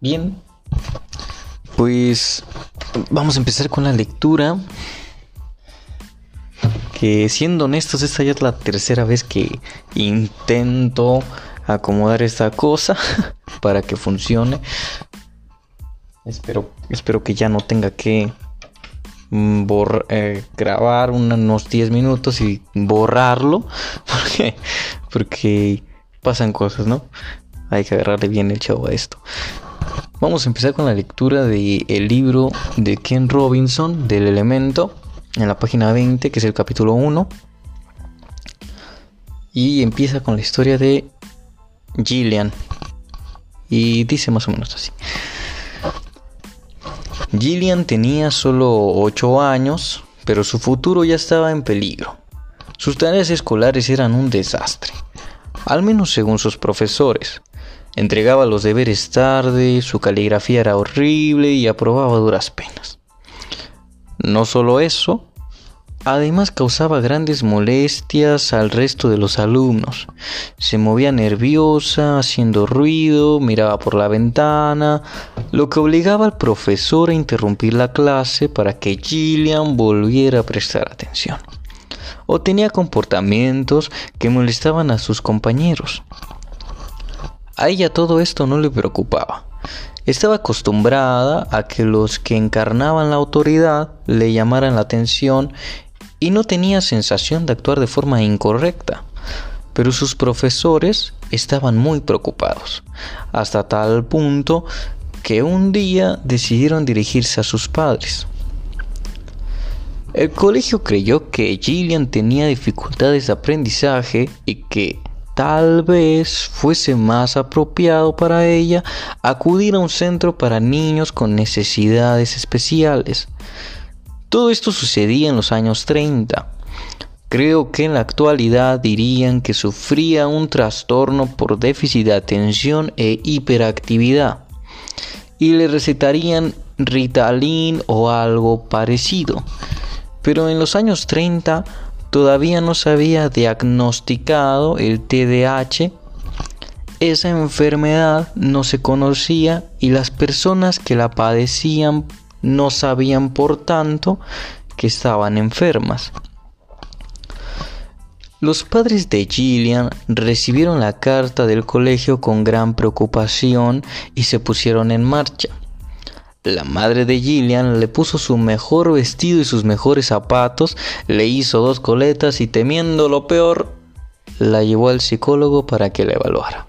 Bien, pues vamos a empezar con la lectura. Que siendo honestos, esta ya es la tercera vez que intento acomodar esta cosa para que funcione. Espero, espero que ya no tenga que mm, eh, grabar unos 10 minutos y borrarlo. Porque, porque pasan cosas, ¿no? Hay que agarrarle bien el chavo a esto. Vamos a empezar con la lectura del el libro de Ken Robinson, del elemento, en la página 20, que es el capítulo 1. Y empieza con la historia de Gillian. Y dice más o menos así. Gillian tenía solo 8 años, pero su futuro ya estaba en peligro. Sus tareas escolares eran un desastre, al menos según sus profesores. Entregaba los deberes tarde, su caligrafía era horrible y aprobaba duras penas. No solo eso, además causaba grandes molestias al resto de los alumnos. Se movía nerviosa, haciendo ruido, miraba por la ventana, lo que obligaba al profesor a interrumpir la clase para que Gillian volviera a prestar atención. O tenía comportamientos que molestaban a sus compañeros. A ella todo esto no le preocupaba. Estaba acostumbrada a que los que encarnaban la autoridad le llamaran la atención y no tenía sensación de actuar de forma incorrecta. Pero sus profesores estaban muy preocupados, hasta tal punto que un día decidieron dirigirse a sus padres. El colegio creyó que Gillian tenía dificultades de aprendizaje y que Tal vez fuese más apropiado para ella acudir a un centro para niños con necesidades especiales. Todo esto sucedía en los años 30. Creo que en la actualidad dirían que sufría un trastorno por déficit de atención e hiperactividad y le recetarían Ritalin o algo parecido. Pero en los años 30 todavía no se había diagnosticado el TDAH, esa enfermedad no se conocía y las personas que la padecían no sabían por tanto que estaban enfermas. Los padres de Gillian recibieron la carta del colegio con gran preocupación y se pusieron en marcha. La madre de Gillian le puso su mejor vestido y sus mejores zapatos, le hizo dos coletas y temiendo lo peor, la llevó al psicólogo para que la evaluara.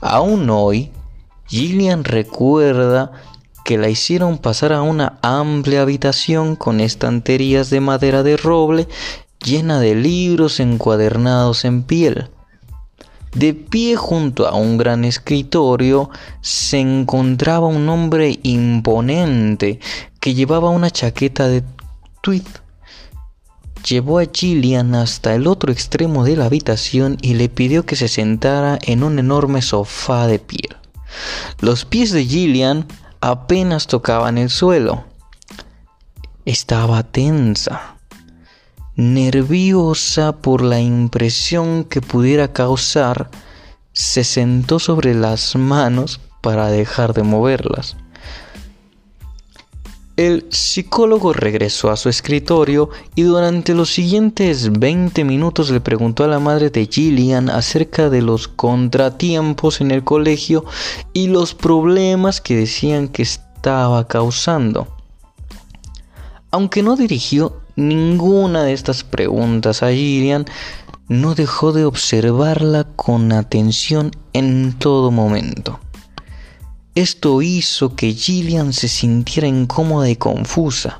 Aún hoy, Gillian recuerda que la hicieron pasar a una amplia habitación con estanterías de madera de roble llena de libros encuadernados en piel. De pie junto a un gran escritorio se encontraba un hombre imponente que llevaba una chaqueta de tweed. Llevó a Gillian hasta el otro extremo de la habitación y le pidió que se sentara en un enorme sofá de piel. Los pies de Gillian apenas tocaban el suelo. Estaba tensa nerviosa por la impresión que pudiera causar, se sentó sobre las manos para dejar de moverlas. El psicólogo regresó a su escritorio y durante los siguientes 20 minutos le preguntó a la madre de Gillian acerca de los contratiempos en el colegio y los problemas que decían que estaba causando. Aunque no dirigió ninguna de estas preguntas a Gillian, no dejó de observarla con atención en todo momento. Esto hizo que Gillian se sintiera incómoda y confusa.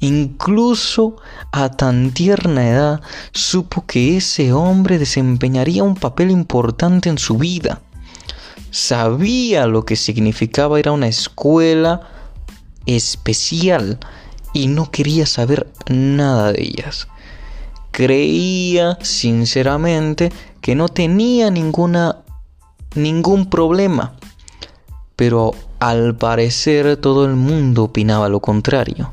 Incluso a tan tierna edad supo que ese hombre desempeñaría un papel importante en su vida. Sabía lo que significaba ir a una escuela especial y no quería saber nada de ellas. Creía sinceramente que no tenía ninguna ningún problema, pero al parecer todo el mundo opinaba lo contrario.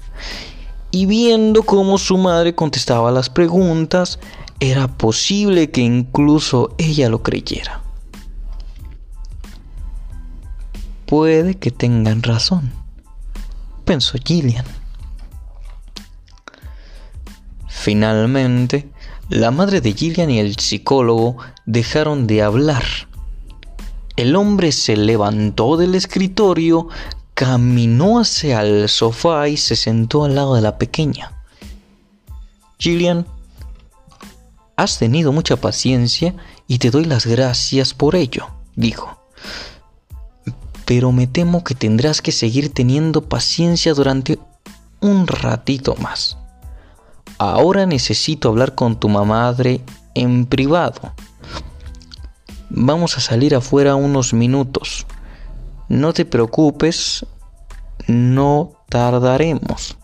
Y viendo cómo su madre contestaba las preguntas, era posible que incluso ella lo creyera. puede que tengan razón, pensó Gillian. Finalmente, la madre de Gillian y el psicólogo dejaron de hablar. El hombre se levantó del escritorio, caminó hacia el sofá y se sentó al lado de la pequeña. Gillian, has tenido mucha paciencia y te doy las gracias por ello, dijo. Pero me temo que tendrás que seguir teniendo paciencia durante un ratito más. Ahora necesito hablar con tu madre en privado. Vamos a salir afuera unos minutos. No te preocupes, no tardaremos.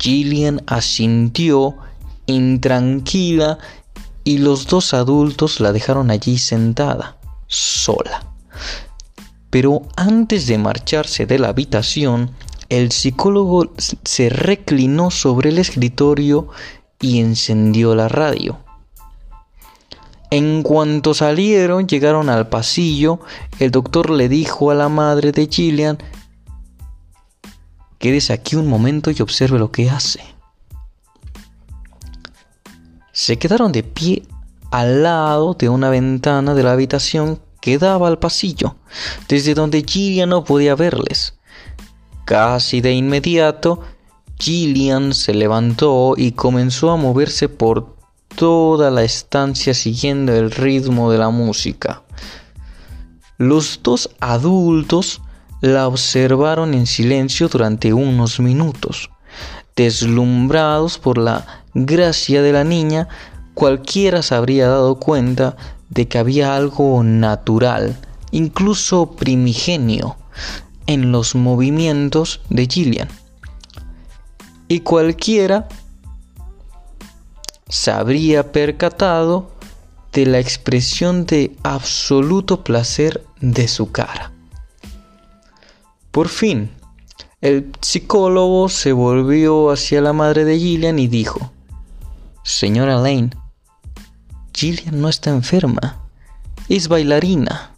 Gillian asintió intranquila y los dos adultos la dejaron allí sentada, sola. Pero antes de marcharse de la habitación, el psicólogo se reclinó sobre el escritorio y encendió la radio. En cuanto salieron, llegaron al pasillo, el doctor le dijo a la madre de Gillian, quédese aquí un momento y observe lo que hace. Se quedaron de pie al lado de una ventana de la habitación que daba al pasillo, desde donde Gillian no podía verles. Casi de inmediato, Gillian se levantó y comenzó a moverse por toda la estancia siguiendo el ritmo de la música. Los dos adultos la observaron en silencio durante unos minutos. Deslumbrados por la gracia de la niña, cualquiera se habría dado cuenta de que había algo natural, incluso primigenio, en los movimientos de Gillian. Y cualquiera se habría percatado de la expresión de absoluto placer de su cara. Por fin, el psicólogo se volvió hacia la madre de Gillian y dijo, Señora Lane, Gillian no está enferma, es bailarina.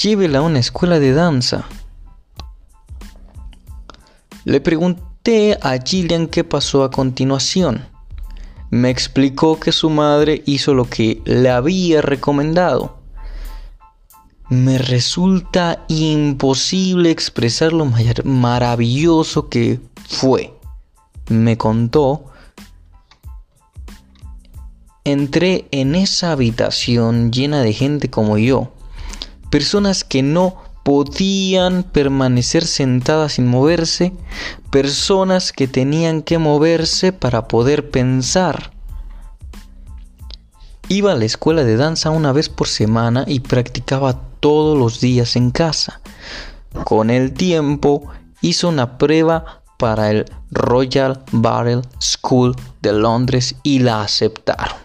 Llévela a una escuela de danza. Le pregunté a Gillian qué pasó a continuación. Me explicó que su madre hizo lo que le había recomendado. Me resulta imposible expresar lo maravilloso que fue. Me contó. Entré en esa habitación llena de gente como yo, personas que no podían permanecer sentadas sin moverse, personas que tenían que moverse para poder pensar. Iba a la escuela de danza una vez por semana y practicaba todos los días en casa. Con el tiempo hizo una prueba para el Royal Ballet School de Londres y la aceptaron.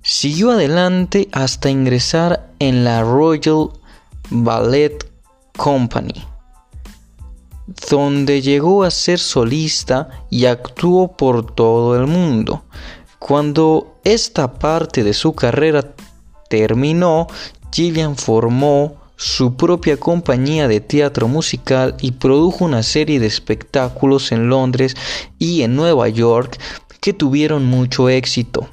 Siguió adelante hasta ingresar en la Royal Ballet Company, donde llegó a ser solista y actuó por todo el mundo. Cuando esta parte de su carrera terminó, Gillian formó su propia compañía de teatro musical y produjo una serie de espectáculos en Londres y en Nueva York que tuvieron mucho éxito.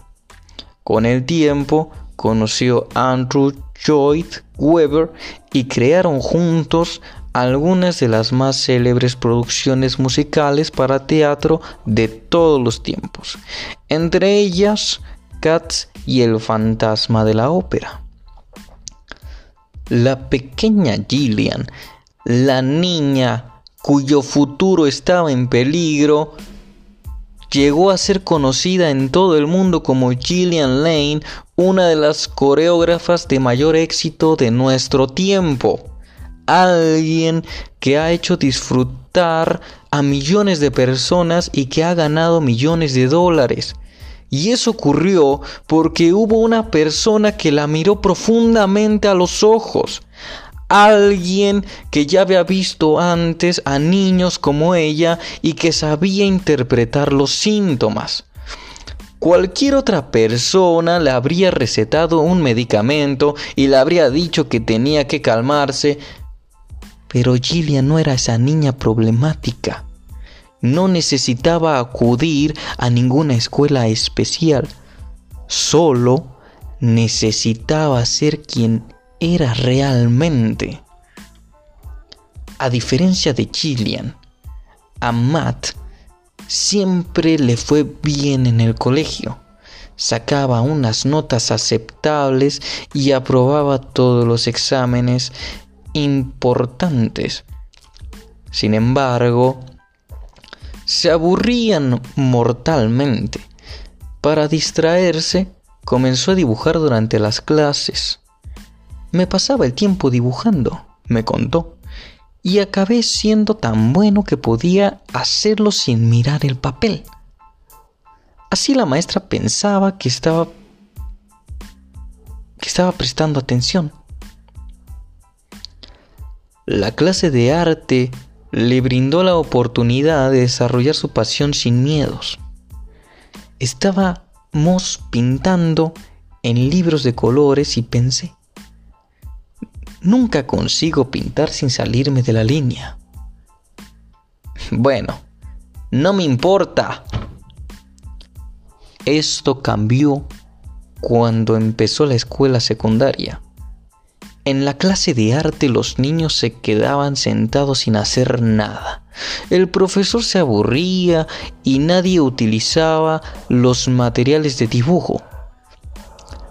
Con el tiempo conoció a Andrew Lloyd Webber y crearon juntos algunas de las más célebres producciones musicales para teatro de todos los tiempos, entre ellas Cats y El fantasma de la ópera. La pequeña Gillian, la niña cuyo futuro estaba en peligro, llegó a ser conocida en todo el mundo como Gillian Lane, una de las coreógrafas de mayor éxito de nuestro tiempo. Alguien que ha hecho disfrutar a millones de personas y que ha ganado millones de dólares. Y eso ocurrió porque hubo una persona que la miró profundamente a los ojos, alguien que ya había visto antes a niños como ella y que sabía interpretar los síntomas. Cualquier otra persona le habría recetado un medicamento y le habría dicho que tenía que calmarse, pero Gillian no era esa niña problemática. No necesitaba acudir a ninguna escuela especial. Solo necesitaba ser quien era realmente. A diferencia de Gillian, a Matt siempre le fue bien en el colegio. Sacaba unas notas aceptables y aprobaba todos los exámenes importantes. Sin embargo, se aburrían mortalmente. Para distraerse, comenzó a dibujar durante las clases. Me pasaba el tiempo dibujando, me contó y acabé siendo tan bueno que podía hacerlo sin mirar el papel. Así la maestra pensaba que estaba que estaba prestando atención. La clase de arte le brindó la oportunidad de desarrollar su pasión sin miedos. Estábamos pintando en libros de colores y pensé, Nunca consigo pintar sin salirme de la línea. Bueno, no me importa. Esto cambió cuando empezó la escuela secundaria. En la clase de arte los niños se quedaban sentados sin hacer nada. El profesor se aburría y nadie utilizaba los materiales de dibujo.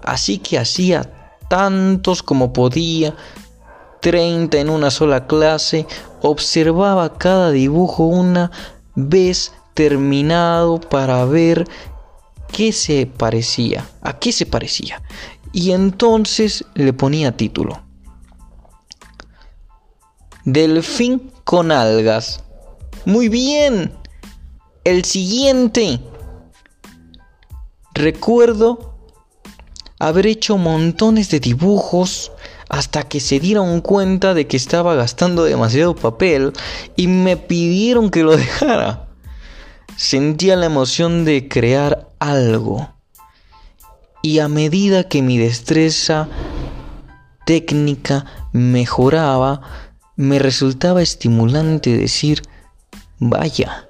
Así que hacía tantos como podía 30 en una sola clase, observaba cada dibujo una vez terminado para ver qué se parecía, a qué se parecía. Y entonces le ponía título. Delfín con algas. Muy bien. El siguiente. Recuerdo haber hecho montones de dibujos hasta que se dieron cuenta de que estaba gastando demasiado papel y me pidieron que lo dejara. Sentía la emoción de crear algo. Y a medida que mi destreza técnica mejoraba, me resultaba estimulante decir, vaya,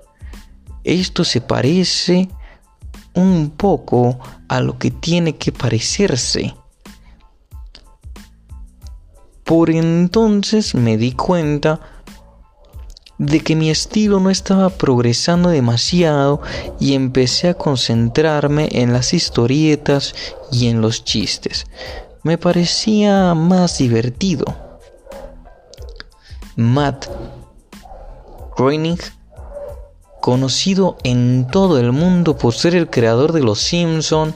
esto se parece un poco a lo que tiene que parecerse. Por entonces me di cuenta de que mi estilo no estaba progresando demasiado y empecé a concentrarme en las historietas y en los chistes. Me parecía más divertido. Matt Groening, conocido en todo el mundo por ser el creador de Los Simpson,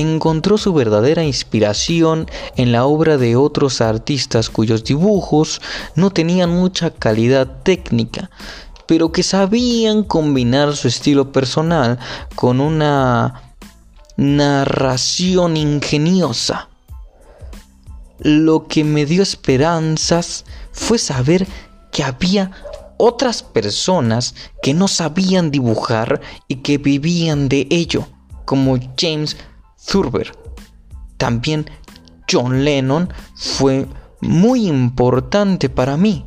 encontró su verdadera inspiración en la obra de otros artistas cuyos dibujos no tenían mucha calidad técnica, pero que sabían combinar su estilo personal con una narración ingeniosa. Lo que me dio esperanzas fue saber que había otras personas que no sabían dibujar y que vivían de ello, como James También John Lennon fue muy importante para mí.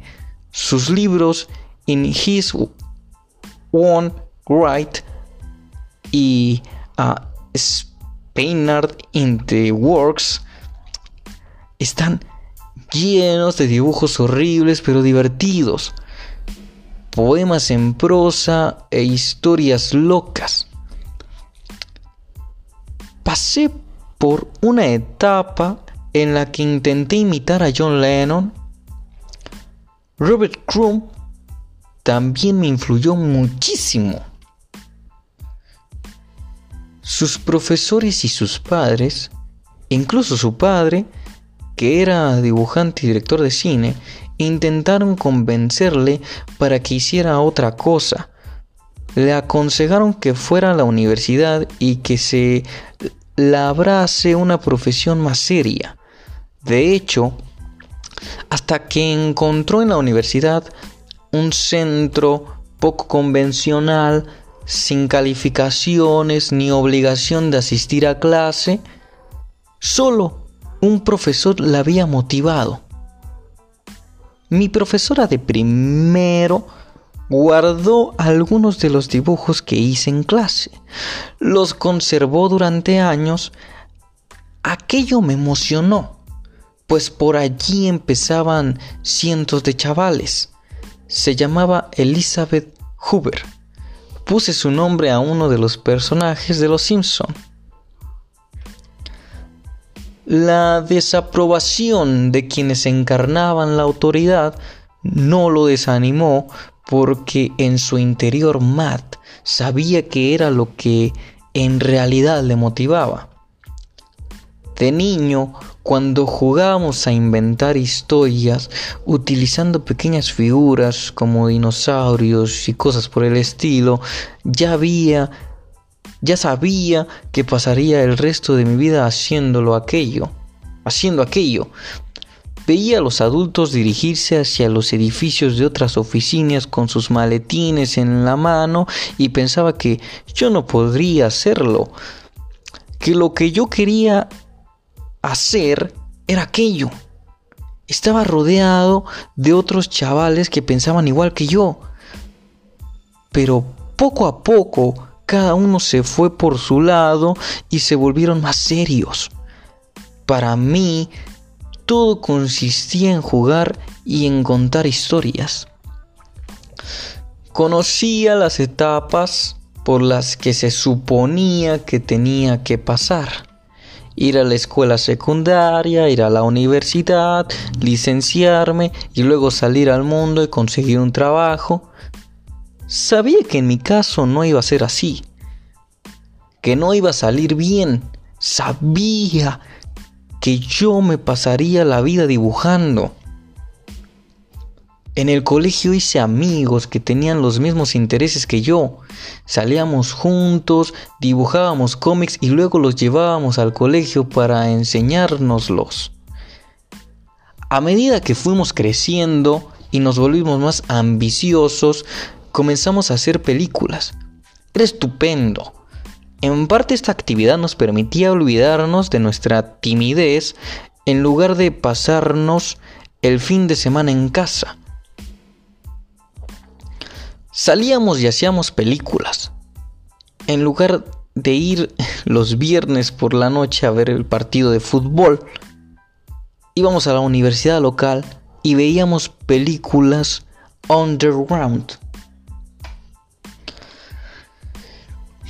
Sus libros In His One Right y uh, Spainard in the Works están llenos de dibujos horribles pero divertidos, poemas en prosa e historias locas pasé por una etapa en la que intenté imitar a John Lennon. Robert Crumb también me influyó muchísimo. Sus profesores y sus padres, incluso su padre, que era dibujante y director de cine, intentaron convencerle para que hiciera otra cosa. Le aconsejaron que fuera a la universidad y que se labrase una profesión más seria. De hecho, hasta que encontró en la universidad un centro poco convencional sin calificaciones ni obligación de asistir a clase, solo un profesor la había motivado. Mi profesora de primero guardó algunos de los dibujos que hice en clase. Los conservó durante años. Aquello me emocionó, pues por allí empezaban cientos de chavales. Se llamaba Elizabeth Hoover. Puse su nombre a uno de los personajes de Los Simpson. La desaprobación de quienes encarnaban la autoridad no lo desanimó porque en su interior Matt sabía que era lo que en realidad le motivaba. De niño, cuando jugábamos a inventar historias utilizando pequeñas figuras como dinosaurios y cosas por el estilo, ya había ya sabía que pasaría el resto de mi vida haciéndolo aquello, haciendo aquello, Veía a los adultos dirigirse hacia los edificios de otras oficinas con sus maletines en la mano y pensaba que yo no podría hacerlo, que lo que yo quería hacer era aquello. Estaba rodeado de otros chavales que pensaban igual que yo. Pero poco a poco cada uno se fue por su lado y se volvieron más serios. Para mí todo consistía en jugar y en contar historias. Conocía las etapas por las que se suponía que tenía que pasar. Ir a la escuela secundaria, ir a la universidad, licenciarme y luego salir al mundo y conseguir un trabajo. Sabía que en mi caso no iba a ser así, que no iba a salir bien. Sabía que yo me pasaría la vida dibujando. En el colegio hice amigos que tenían los mismos intereses que yo. Salíamos juntos, dibujábamos cómics y luego los llevábamos al colegio para enseñárnoslos. A medida que fuimos creciendo y nos volvimos más ambiciosos, comenzamos a hacer películas. Era estupendo. En parte esta actividad nos permitía olvidarnos de nuestra timidez en lugar de pasarnos el fin de semana en casa. Salíamos y hacíamos películas. En lugar de ir los viernes por la noche a ver el partido de fútbol, íbamos a la universidad local y veíamos películas underground.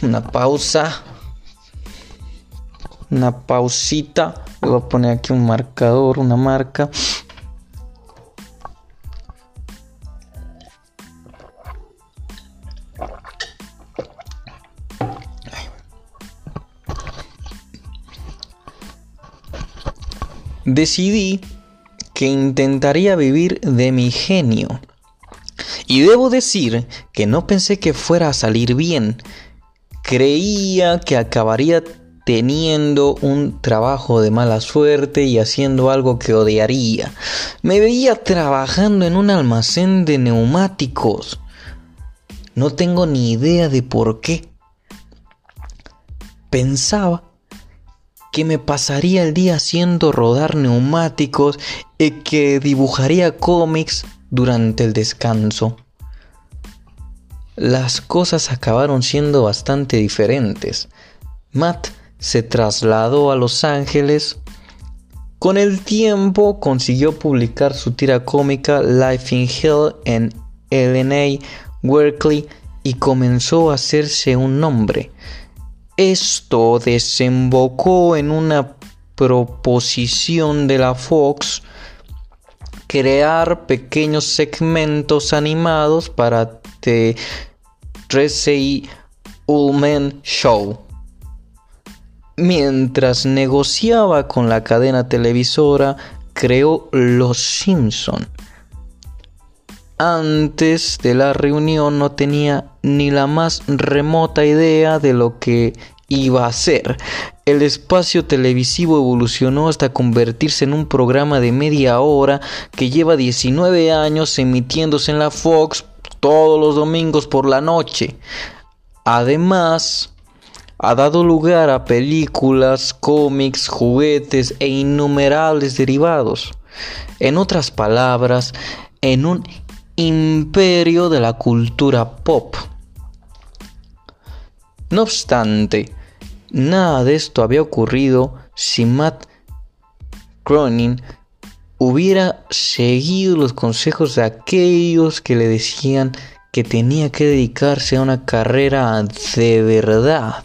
Una pausa, una pausita. Le voy a poner aquí un marcador, una marca. Decidí que intentaría vivir de mi genio. Y debo decir que no pensé que fuera a salir bien, creía que acabaría teniendo un trabajo de mala suerte y haciendo algo que odiaría. Me veía trabajando en un almacén de neumáticos. No tengo ni idea de por qué. Pensaba que me pasaría el día haciendo rodar neumáticos y que dibujaría cómics durante el descanso las cosas acabaron siendo bastante diferentes. Matt se trasladó a Los Ángeles. Con el tiempo consiguió publicar su tira cómica Life in Hell en LNA, Berkeley y comenzó a hacerse un nombre. Esto desembocó en una proposición de la Fox crear pequeños segmentos animados para The Tracy Ullman Show. Mientras negociaba con la cadena televisora, creó Los Simpson. Antes de la reunión no tenía ni la más remota idea de lo que iba a ser. El espacio televisivo evolucionó hasta convertirse en un programa de media hora que lleva 19 años emitiéndose en la Fox todos los domingos por la noche. Además, ha dado lugar a películas, cómics, juguetes e innumerables derivados. En otras palabras, en un imperio de la cultura pop. No obstante, nada de esto había ocurrido si Matt Groening hubiera seguido los consejos de aquellos que le decían que tenía que dedicarse a una carrera de verdad.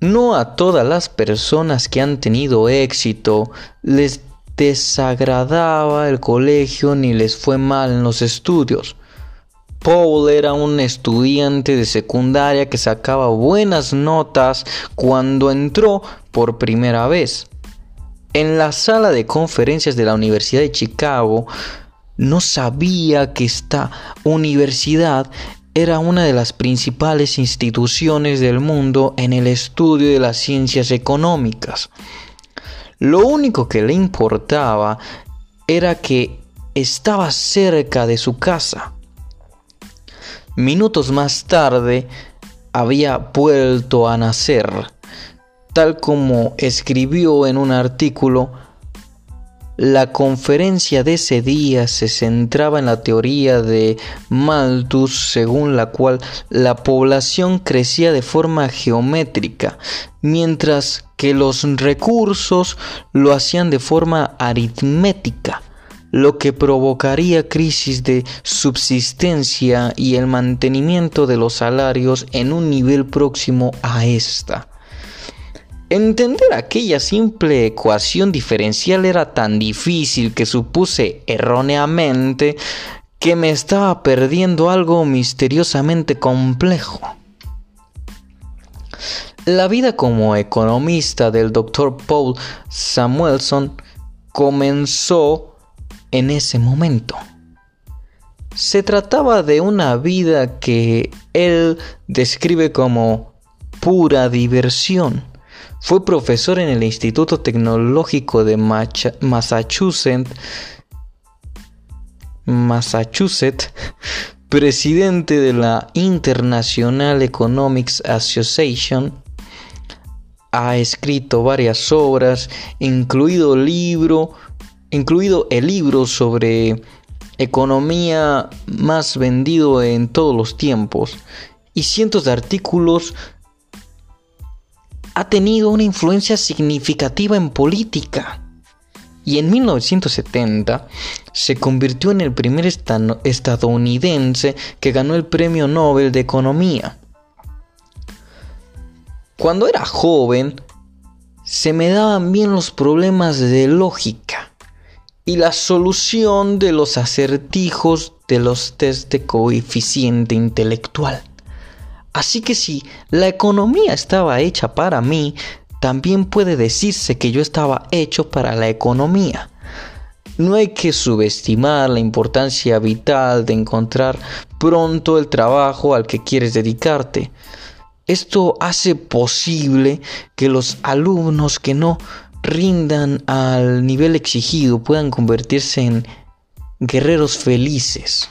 No a todas las personas que han tenido éxito les desagradaba el colegio ni les fue mal en los estudios. Paul era un estudiante de secundaria que sacaba buenas notas cuando entró por primera vez. En la sala de conferencias de la Universidad de Chicago, no sabía que esta universidad era una de las principales instituciones del mundo en el estudio de las ciencias económicas. Lo único que le importaba era que estaba cerca de su casa. Minutos más tarde había vuelto a nacer, tal como escribió en un artículo la conferencia de ese día se centraba en la teoría de Malthus según la cual la población crecía de forma geométrica, mientras que los recursos lo hacían de forma aritmética, lo que provocaría crisis de subsistencia y el mantenimiento de los salarios en un nivel próximo a esta. Entender aquella simple ecuación diferencial era tan difícil que supuse erróneamente que me estaba perdiendo algo misteriosamente complejo. La vida como economista del Dr. Paul Samuelson comenzó en ese momento. Se trataba de una vida que él describe como pura diversión fue profesor en el Instituto Tecnológico de Massachusetts, Massachusetts, presidente de la International Economics Association, ha escrito varias obras, incluido, libro, incluido el libro sobre economía más vendido en todos los tiempos y cientos de artículos ha tenido una influencia significativa en política. Y en 1970 se convirtió en el primer estadounidense que ganó el Premio Nobel de Economía. Cuando era joven, se me daban bien los problemas de lógica y la solución de los acertijos de los test de coeficiente intelectual. Así que si la economía estaba hecha para mí, también puede decirse que yo estaba hecho para la economía. No hay que subestimar la importancia vital de encontrar pronto el trabajo al que quieres dedicarte. Esto hace posible que los alumnos que no rindan al nivel exigido puedan convertirse en guerreros felices.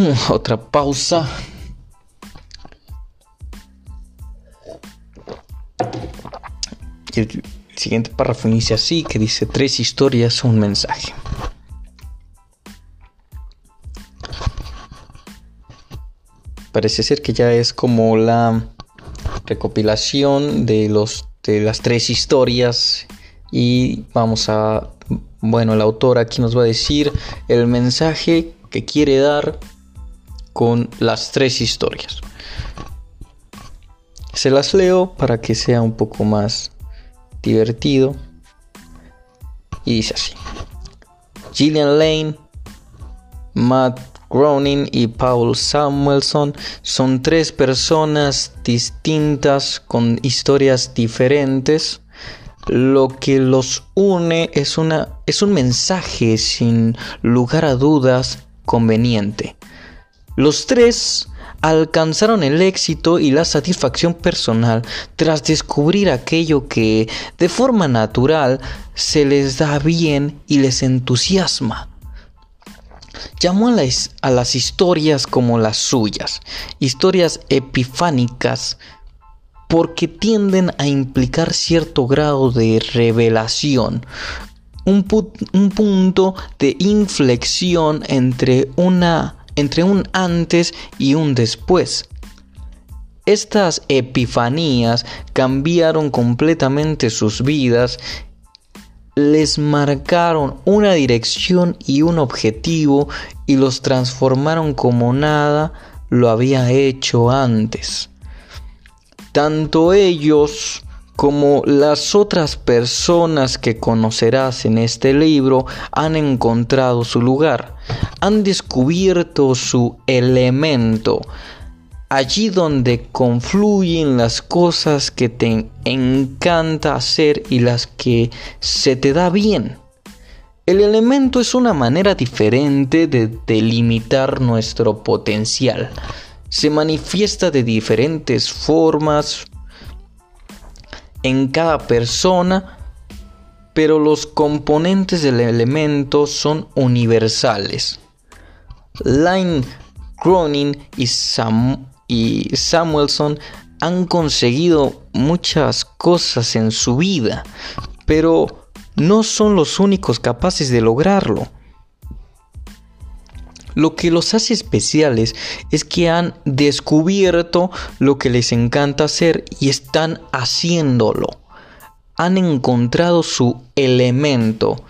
Otra pausa. el siguiente párrafo inicia así, que dice tres historias, un mensaje. Parece ser que ya es como la recopilación de los de las tres historias y vamos a bueno, el autor aquí nos va a decir el mensaje que quiere dar con las tres historias. Se las leo para que sea un poco más divertido. Y dice así. Gillian Lane, Matt Groening y Paul Samuelson son tres personas distintas con historias diferentes. Lo que los une es, una, es un mensaje sin lugar a dudas conveniente. Los tres alcanzaron el éxito y la satisfacción personal tras descubrir aquello que de forma natural se les da bien y les entusiasma. Llamó a las, a las historias como las suyas, historias epifánicas, porque tienden a implicar cierto grado de revelación, un, un punto de inflexión entre una entre un antes y un después. Estas epifanías cambiaron completamente sus vidas, les marcaron una dirección y un objetivo y los transformaron como nada lo había hecho antes. Tanto ellos como las otras personas que conocerás en este libro han encontrado su lugar, han descubierto su elemento, allí donde confluyen las cosas que te encanta hacer y las que se te da bien. El elemento es una manera diferente de delimitar nuestro potencial. Se manifiesta de diferentes formas, en cada persona, pero los componentes del elemento son universales. Line Cronin y, y Samuelson han conseguido muchas cosas en su vida, pero no son los únicos capaces de lograrlo. Lo que los hace especiales es que han descubierto lo que les encanta hacer y están haciéndolo. Han encontrado su elemento.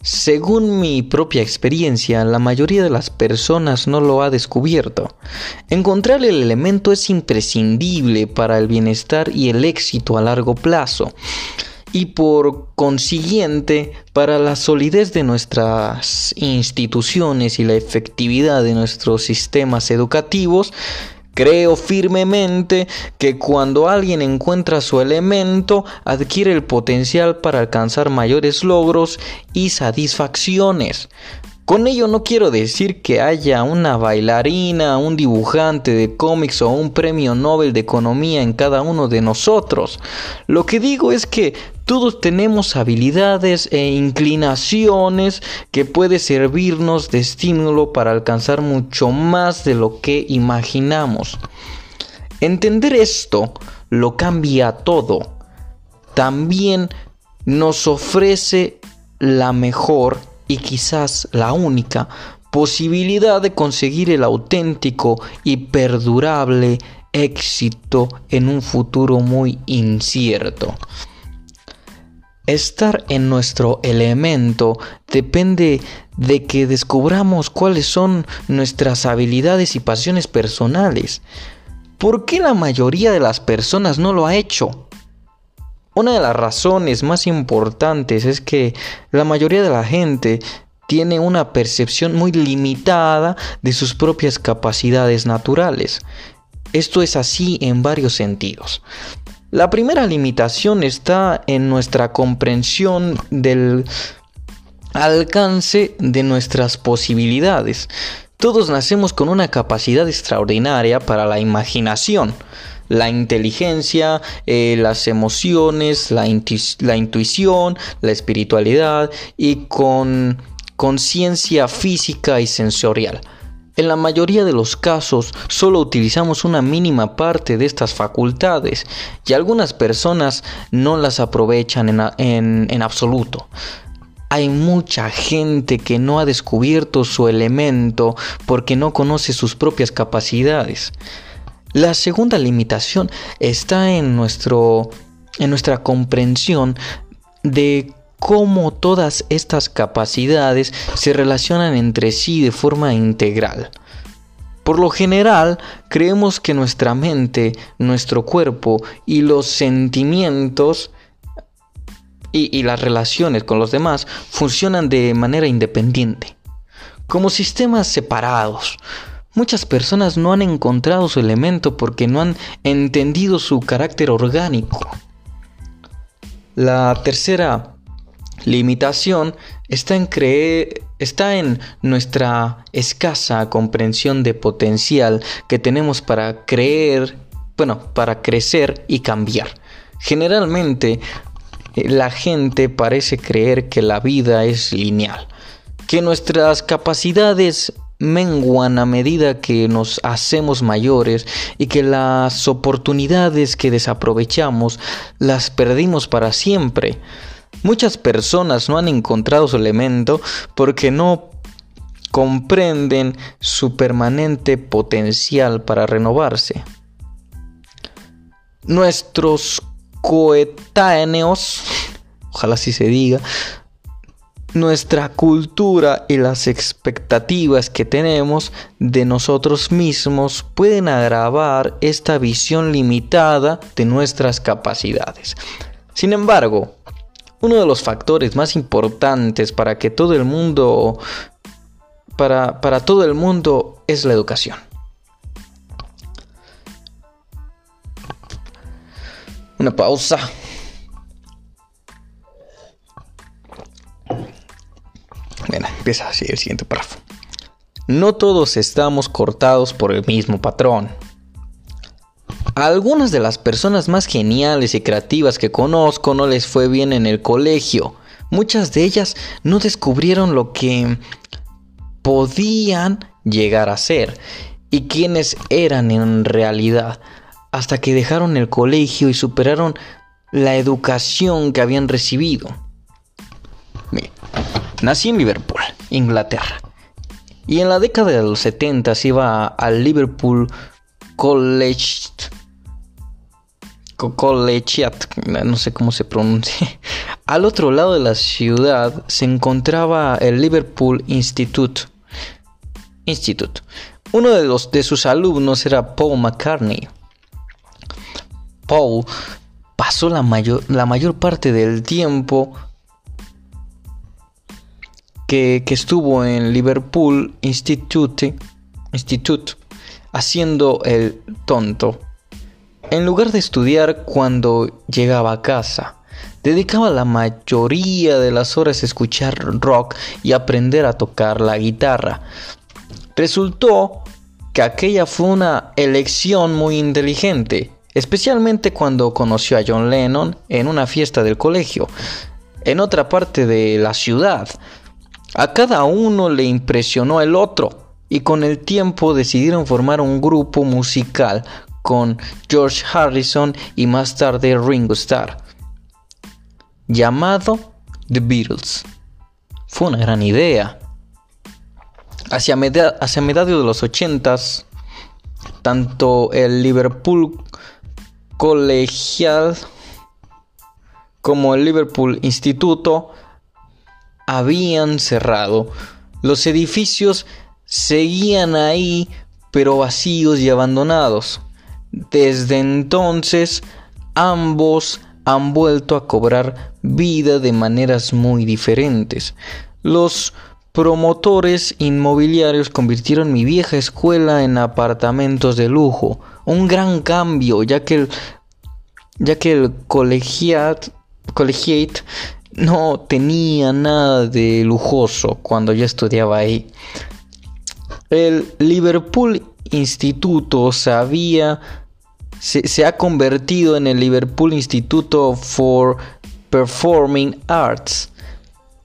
Según mi propia experiencia, la mayoría de las personas no lo ha descubierto. Encontrar el elemento es imprescindible para el bienestar y el éxito a largo plazo y por consiguiente para la solidez de nuestras instituciones y la efectividad de nuestros sistemas educativos, Creo firmemente que cuando alguien encuentra su elemento, adquiere el potencial para alcanzar mayores logros y satisfacciones. Con ello no quiero decir que haya una bailarina, un dibujante de cómics o un premio Nobel de Economía en cada uno de nosotros. Lo que digo es que todos tenemos habilidades e inclinaciones que puede servirnos de estímulo para alcanzar mucho más de lo que imaginamos. Entender esto lo cambia todo. También nos ofrece la mejor y quizás la única posibilidad de conseguir el auténtico y perdurable éxito en un futuro muy incierto. Estar en nuestro elemento depende de que descubramos cuáles son nuestras habilidades y pasiones personales. ¿Por qué la mayoría de las personas no lo ha hecho? Una de las razones más importantes es que la mayoría de la gente tiene una percepción muy limitada de sus propias capacidades naturales. Esto es así en varios sentidos. La primera limitación está en nuestra comprensión del alcance de nuestras posibilidades. Todos nacemos con una capacidad extraordinaria para la imaginación la inteligencia, eh, las emociones, la, intuición, la espiritualidad y con conciencia física y sensorial. En la mayoría de los casos solo utilizamos una mínima parte de estas facultades y algunas personas no las aprovechan en, absoluto. Hay mucha gente que no ha descubierto su elemento porque no conoce sus propias capacidades. La segunda limitación está en, nuestro, en nuestra comprensión de cómo todas estas capacidades se relacionan entre sí de forma integral. Por lo general, creemos que nuestra mente, nuestro cuerpo y los sentimientos y, y, las relaciones con los demás funcionan de manera independiente, como sistemas separados, Muchas personas no han encontrado su elemento porque no han entendido su carácter orgánico. La tercera limitación está en creer, está en nuestra escasa comprensión de potencial que tenemos para creer, bueno, para crecer y cambiar. Generalmente eh, la gente parece creer que la vida es lineal, que nuestras capacidades menguan a medida que nos hacemos mayores y que las oportunidades que desaprovechamos las perdimos para siempre. Muchas personas no han encontrado su elemento porque no comprenden su permanente potencial para renovarse. Nuestros coetáneos, ojalá así se diga, nuestra cultura y las expectativas que tenemos de nosotros mismos pueden agravar esta visión limitada de nuestras capacidades. Sin embargo, uno de los factores más importantes para que todo el mundo para, para todo el mundo es la educación. Una pausa. Bueno, empieza así el siguiente párrafo. No todos estamos cortados por el mismo patrón. algunas de las personas más geniales y creativas que conozco no les fue bien en el colegio. Muchas de ellas no descubrieron lo que podían llegar a ser y quiénes eran en realidad hasta que dejaron el colegio y superaron la educación que habían recibido. Nací en Liverpool, Inglaterra, y en la década de los 70 iba al Liverpool College no sé cómo se pronuncia. Al otro lado de la ciudad se encontraba el Liverpool Institute. Institute. Uno de, los, de sus alumnos era Paul McCartney. Paul pasó la mayor, la mayor parte del tiempo que, estuvo en Liverpool Institute, Institute haciendo el tonto. En lugar de estudiar cuando llegaba a casa, dedicaba la mayoría de las horas a escuchar rock y aprender a tocar la guitarra. Resultó que aquella fue una elección muy inteligente, especialmente cuando conoció a John Lennon en una fiesta del colegio, en otra parte de la ciudad. A cada uno le impresionó el otro y con el tiempo decidieron formar un grupo musical con George Harrison y más tarde Ringo Starr, llamado The Beatles. Fue una gran idea. Hacia, mediados de los 80 tanto el Liverpool colegial como el Liverpool Instituto habían cerrado. Los edificios seguían ahí, pero vacíos y abandonados. Desde entonces, ambos han vuelto a cobrar vida de maneras muy diferentes. Los promotores inmobiliarios convirtieron mi vieja escuela en apartamentos de lujo, un gran cambio, ya que el, ya que el colegiate, collegiate no tenía nada de lujoso cuando yo estudiaba ahí. El Liverpool Instituto sabía, se, se ha convertido en el Liverpool Instituto for Performing Arts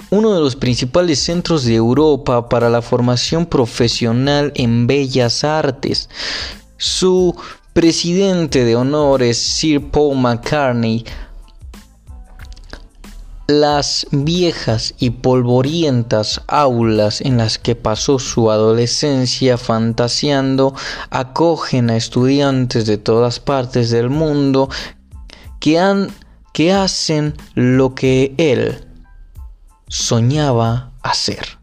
uno de los principales centros de Europa para la formación profesional en bellas artes. Su presidente de honor es Sir Paul McCartney. Las viejas y polvorientas aulas en las que pasó su adolescencia fantaseando acogen a estudiantes de todas partes del mundo que, han, que hacen lo que él soñaba hacer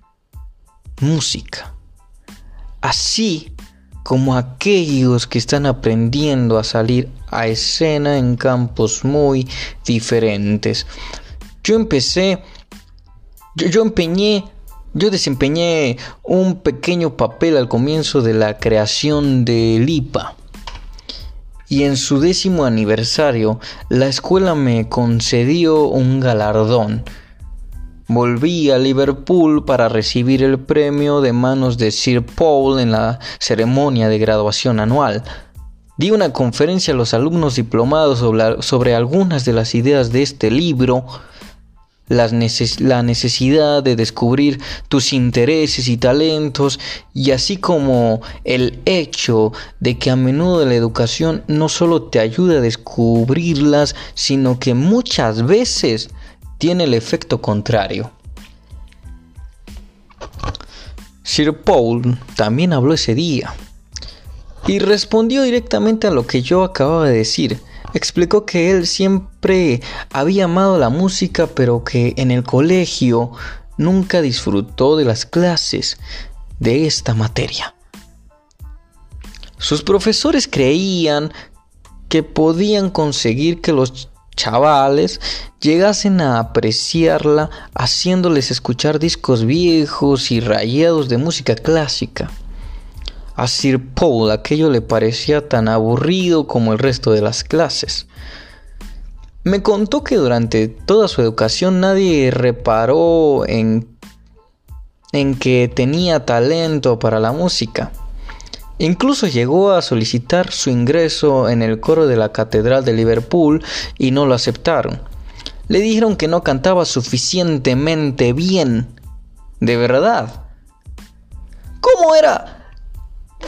música. Así como aquellos que están aprendiendo a salir a escena en campos muy diferentes. Yo empecé, yo, empeñé, yo desempeñé un pequeño papel al comienzo de la creación de Lipa. Y en su décimo aniversario, la escuela me concedió un galardón volví a Liverpool para recibir el premio de manos de Sir Paul en la ceremonia de graduación anual. Di una conferencia a los alumnos diplomados sobre, algunas de las ideas de este libro, la necesidad de descubrir tus intereses y talentos, y así como el hecho de que a menudo la educación no solo te ayuda a descubrirlas, sino que muchas veces tiene el efecto contrario. Sir Paul también habló ese día y respondió directamente a lo que yo acababa de decir. Explicó que él siempre había amado la música, pero que en el colegio nunca disfrutó de las clases de esta materia. Sus profesores creían que podían conseguir que los chavales llegasen a apreciarla haciéndoles escuchar discos viejos y rayados de música clásica. A Sir Paul aquello le parecía tan aburrido como el resto de las clases. Me contó que durante toda su educación nadie reparó en, en que tenía talento para la música. Incluso llegó a solicitar su ingreso en el coro de la Catedral de Liverpool y no lo aceptaron. Le dijeron que no cantaba suficientemente bien. De verdad. ¿Cómo era?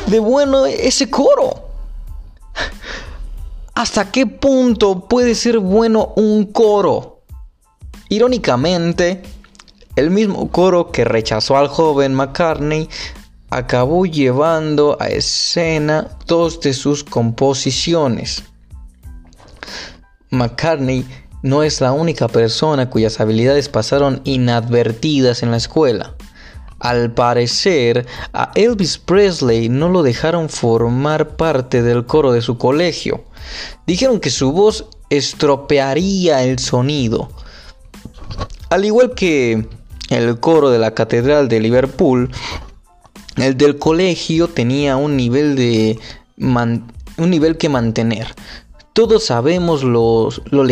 De bueno ese coro. ¿Hasta qué punto puede ser bueno un coro? Irónicamente, el mismo coro que rechazó al joven McCartney acabó llevando a escena dos de sus composiciones. McCartney no es la única persona cuyas habilidades pasaron inadvertidas en la escuela. Al parecer, a Elvis Presley no lo dejaron formar parte del coro de su colegio. Dijeron que su voz estropearía el sonido. Al igual que el coro de la Catedral de Liverpool, el del colegio tenía un nivel de un nivel que mantener. Todos sabemos los, lo,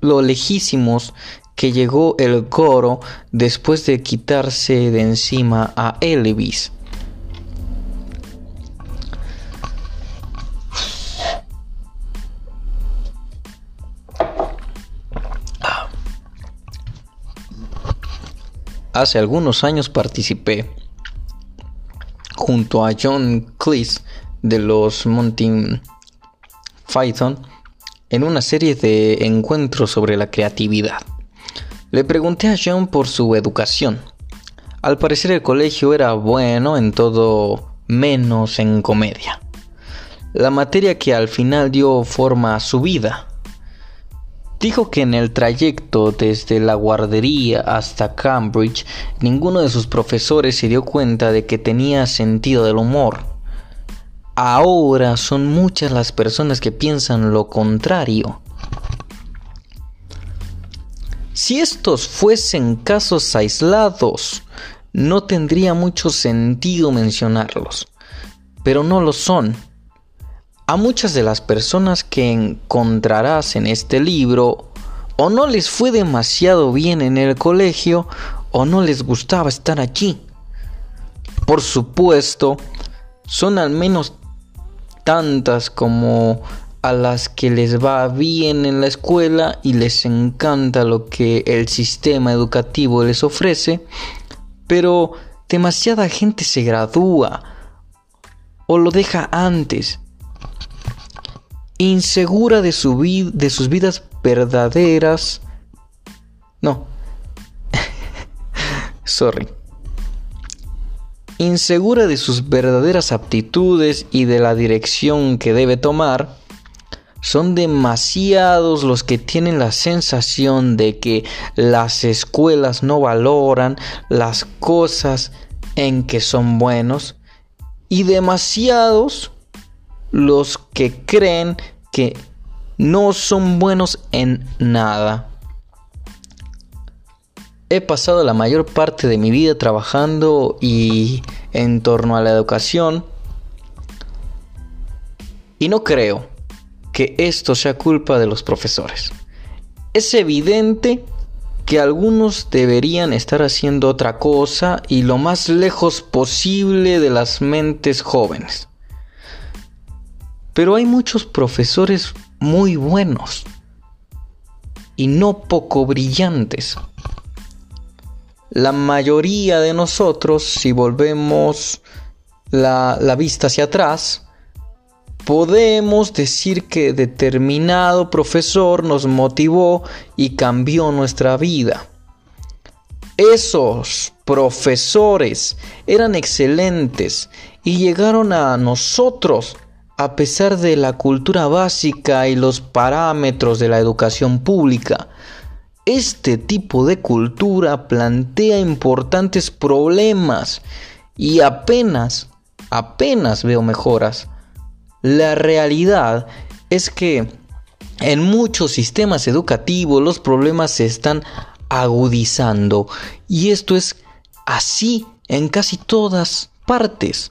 lo lejísimos que llegó el coro después de quitarse de encima a Elvis. Hace algunos años participé junto a John Cleese de los Monty Python en una serie de encuentros sobre la creatividad. Le pregunté a John por su educación. Al parecer el colegio era bueno en todo menos en comedia. La materia que al final dio forma a su vida. Dijo que en el trayecto desde la guardería hasta Cambridge ninguno de sus profesores se dio cuenta de que tenía sentido del humor. Ahora son muchas las personas que piensan lo contrario. Si estos fuesen casos aislados, no tendría mucho sentido mencionarlos, pero no lo son. A muchas de las personas que encontrarás en este libro, o no les fue demasiado bien en el colegio, o no les gustaba estar allí. Por supuesto, son al menos tantas como a las que les va bien en la escuela y les encanta lo que el sistema educativo les ofrece, pero demasiada gente se gradúa o lo deja antes, insegura de, su de sus vidas verdaderas. No, sorry. Insegura de sus verdaderas aptitudes y de la dirección que debe tomar, son demasiados los que tienen la sensación de que las escuelas no valoran las cosas en que son buenos y demasiados los que creen que no son buenos en nada. He pasado la mayor parte de mi vida trabajando y en torno a la educación y no creo que esto sea culpa de los profesores. Es evidente que algunos deberían estar haciendo otra cosa y lo más lejos posible de las mentes jóvenes. Pero hay muchos profesores muy buenos y no poco brillantes. La mayoría de nosotros, si volvemos la, la vista hacia atrás, podemos decir que determinado profesor nos motivó y cambió nuestra vida. Esos profesores eran excelentes y llegaron a nosotros a pesar de la cultura básica y los parámetros de la educación pública. Este tipo de cultura plantea importantes problemas y apenas, apenas veo mejoras. La realidad es que en muchos sistemas educativos los problemas se están agudizando y esto es así en casi todas partes.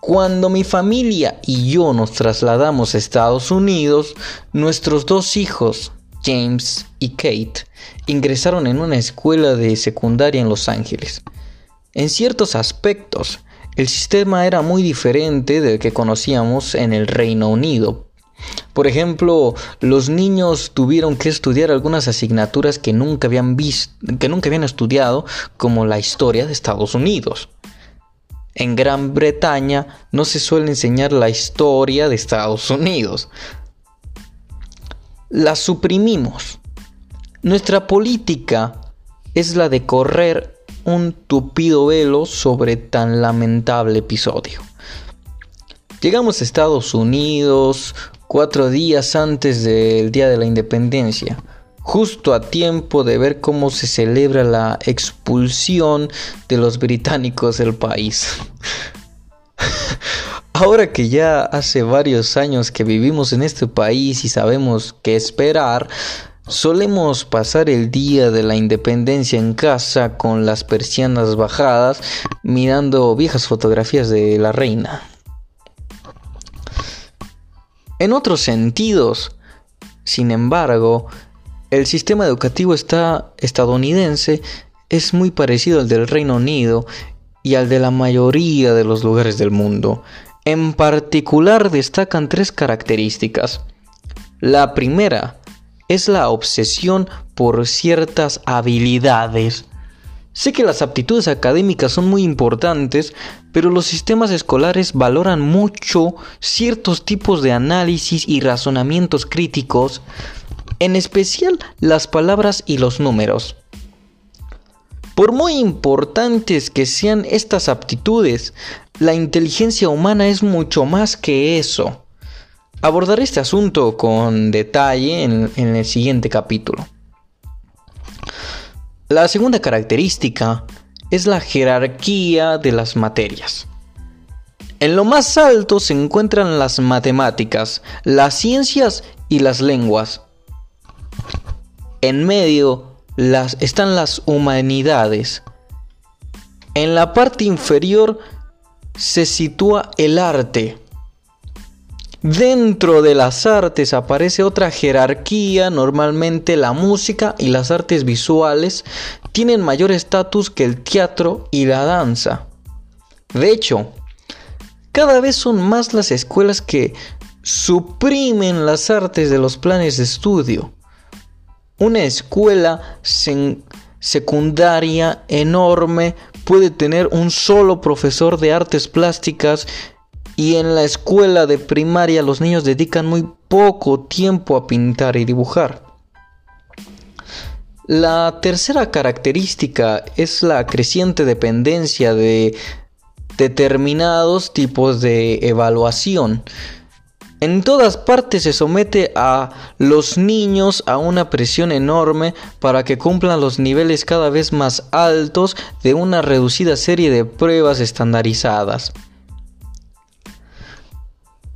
Cuando mi familia y yo nos trasladamos a Estados Unidos, nuestros dos hijos, James y Kate, ingresaron en una escuela de secundaria en Los Ángeles. En ciertos aspectos, el sistema era muy diferente del que conocíamos en el Reino Unido. Por ejemplo, los niños tuvieron que estudiar algunas asignaturas que nunca habían visto, que nunca habían estudiado, como la historia de Estados Unidos. En Gran Bretaña no se suele enseñar la historia de Estados Unidos. La suprimimos. Nuestra política es la de correr un tupido velo sobre tan lamentable episodio. Llegamos a Estados Unidos cuatro días antes del Día de la Independencia justo a tiempo de ver cómo se celebra la expulsión de los británicos del país. Ahora que ya hace varios años que vivimos en este país y sabemos qué esperar, solemos pasar el día de la independencia en casa con las persianas bajadas, mirando viejas fotografías de la reina. En otros sentidos, sin embargo, el sistema educativo estadounidense es muy parecido al del Reino Unido y al de la mayoría de los lugares del mundo. En particular destacan tres características. La primera es la obsesión por ciertas habilidades. Sé que las aptitudes académicas son muy importantes, pero los sistemas escolares valoran mucho ciertos tipos de análisis y razonamientos críticos en especial las palabras y los números. Por muy importantes que sean estas aptitudes, la inteligencia humana es mucho más que eso. Abordaré este asunto con detalle en, el siguiente capítulo. La segunda característica es la jerarquía de las materias. En lo más alto se encuentran las matemáticas, las ciencias y las lenguas. En medio las, están las humanidades. En la parte inferior se sitúa el arte. Dentro de las artes aparece otra jerarquía, normalmente la música y las artes visuales tienen mayor estatus que el teatro y la danza. De hecho, cada vez son más las escuelas que suprimen las artes de los planes de estudio. Una escuela secundaria enorme puede tener un solo profesor de artes plásticas y en la escuela de primaria los niños dedican muy poco tiempo a pintar y dibujar. La tercera característica es la creciente dependencia de determinados tipos de evaluación. En todas partes se somete a los niños a una presión enorme para que cumplan los niveles cada vez más altos de una reducida serie de pruebas estandarizadas.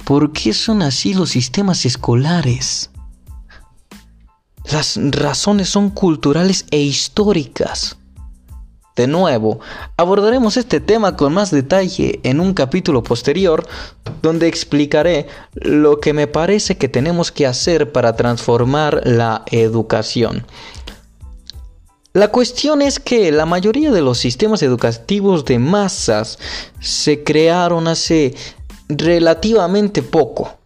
¿Por qué son así los sistemas escolares? Las razones son culturales e históricas. De nuevo, abordaremos este tema con más detalle en un capítulo posterior donde explicaré lo que me parece que tenemos que hacer para transformar la educación. La cuestión es que la mayoría de los sistemas educativos de masas se crearon hace relativamente poco.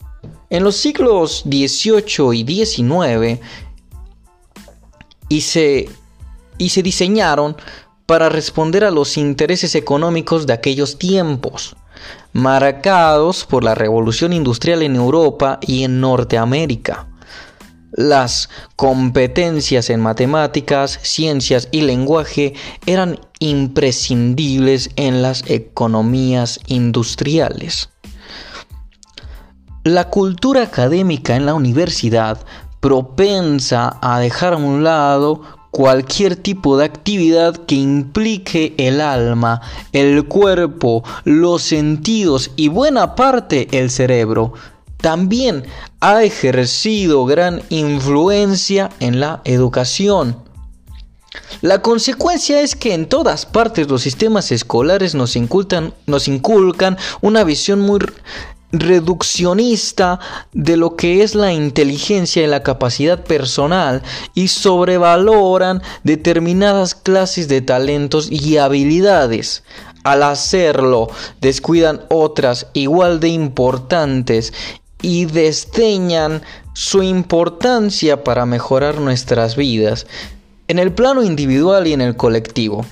En los siglos XVIII y XIX y se, y se diseñaron para responder a los intereses económicos de aquellos tiempos, marcados por la revolución industrial en Europa y en Norteamérica. Las competencias en matemáticas, ciencias y lenguaje eran imprescindibles en las economías industriales. La cultura académica en la universidad, propensa a dejar a un lado cualquier tipo de actividad que implique el alma, el cuerpo, los sentidos y buena parte el cerebro, también ha ejercido gran influencia en la educación. La consecuencia es que en todas partes los sistemas escolares nos inculcan, una visión muy reduccionista de lo que es la inteligencia y la capacidad personal y sobrevaloran determinadas clases de talentos y habilidades. Al hacerlo, descuidan otras igual de importantes y desdeñan su importancia para mejorar nuestras vidas en el plano individual y en el colectivo.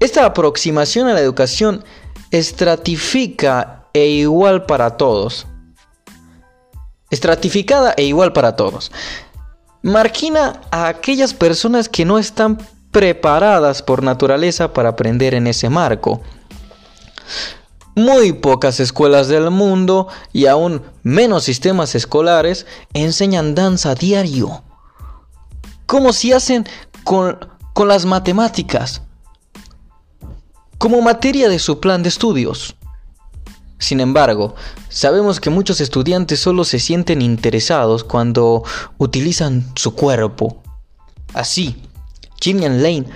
Esta aproximación a la educación estratifica e igual para todos. Estratificada e igual para todos. Marquina a aquellas personas que no están preparadas por naturaleza para aprender en ese marco. Muy pocas escuelas del mundo y aún menos sistemas escolares enseñan danza a diario. Como si hacen con, con las matemáticas. Como materia de su plan de estudios. Sin embargo, sabemos que muchos estudiantes solo se sienten interesados cuando utilizan su cuerpo. Así, Gillian Lane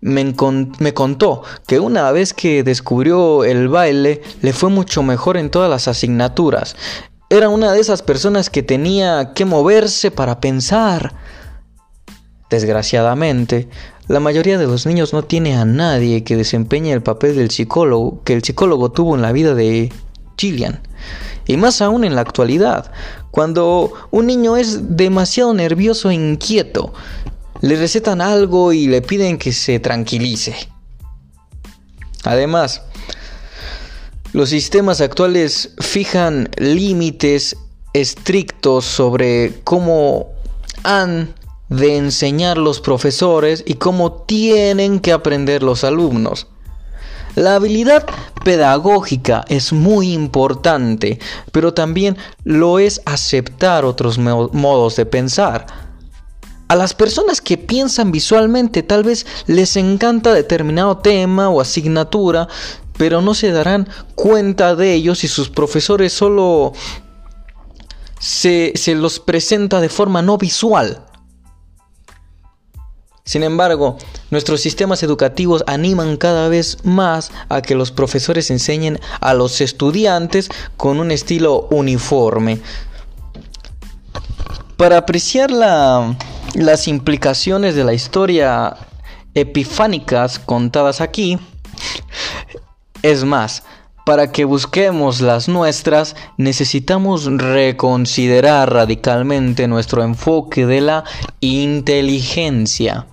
me, me, contó que una vez que descubrió el baile le fue mucho mejor en todas las asignaturas. Era una de esas personas que tenía que moverse para pensar. Desgraciadamente, la mayoría de los niños no tiene a nadie que desempeñe el papel del psicólogo que el psicólogo tuvo en la vida de y más aún en la actualidad, cuando un niño es demasiado nervioso e inquieto, le recetan algo y le piden que se tranquilice. Además, los sistemas actuales fijan límites estrictos sobre cómo han de enseñar los profesores y cómo tienen que aprender los alumnos. La habilidad pedagógica es muy importante, pero también lo es aceptar otros modos de pensar. A las personas que piensan visualmente tal vez les encanta determinado tema o asignatura, pero no se darán cuenta de ello si sus profesores solo se, se los presenta de forma no visual. Sin embargo, nuestros sistemas educativos animan cada vez más a que los profesores enseñen a los estudiantes con un estilo uniforme. Para apreciar las implicaciones de la historia epifánicas contadas aquí, es más, para que busquemos las nuestras, necesitamos reconsiderar radicalmente nuestro enfoque de la inteligencia.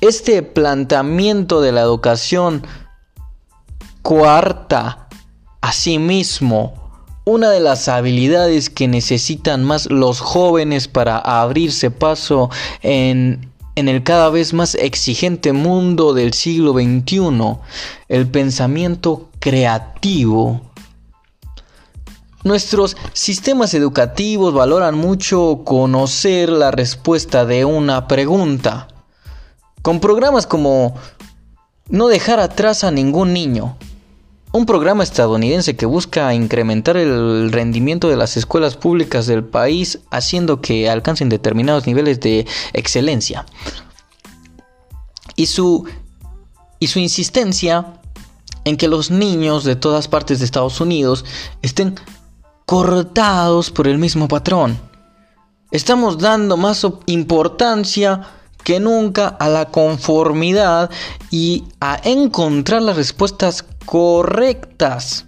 Este planteamiento de la educación coarta asimismo una de las habilidades que necesitan más los jóvenes para abrirse paso en en el cada vez más exigente mundo del siglo XXI, el pensamiento creativo. Nuestros sistemas educativos valoran mucho conocer la respuesta de una pregunta. Con programas como No dejar atrás a ningún niño, un programa estadounidense que busca incrementar el rendimiento de las escuelas públicas del país haciendo que alcancen determinados niveles de excelencia. y su, y su insistencia en que los niños de todas partes de Estados Unidos estén cortados por el mismo patrón. Estamos dando más importancia que nunca a la conformidad y a encontrar las respuestas correctas.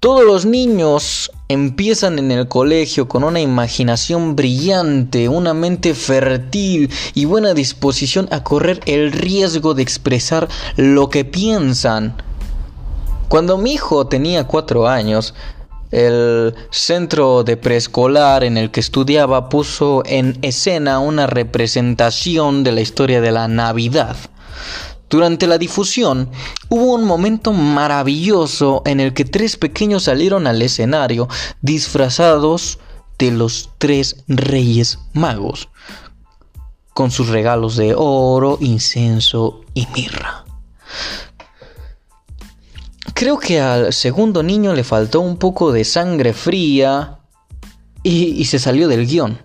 Todos los niños empiezan en el colegio con una imaginación brillante, una mente fértil y buena disposición a correr el riesgo de expresar lo que piensan. Cuando mi hijo tenía cuatro años, el centro de preescolar en el que estudiaba puso en escena una representación de la historia de la Navidad. Durante la difusión hubo un momento maravilloso en el que tres pequeños salieron al escenario disfrazados de los tres reyes magos, con sus regalos de oro, incenso y mirra. Creo que al segundo niño le faltó un poco de sangre fría y, se salió del guion.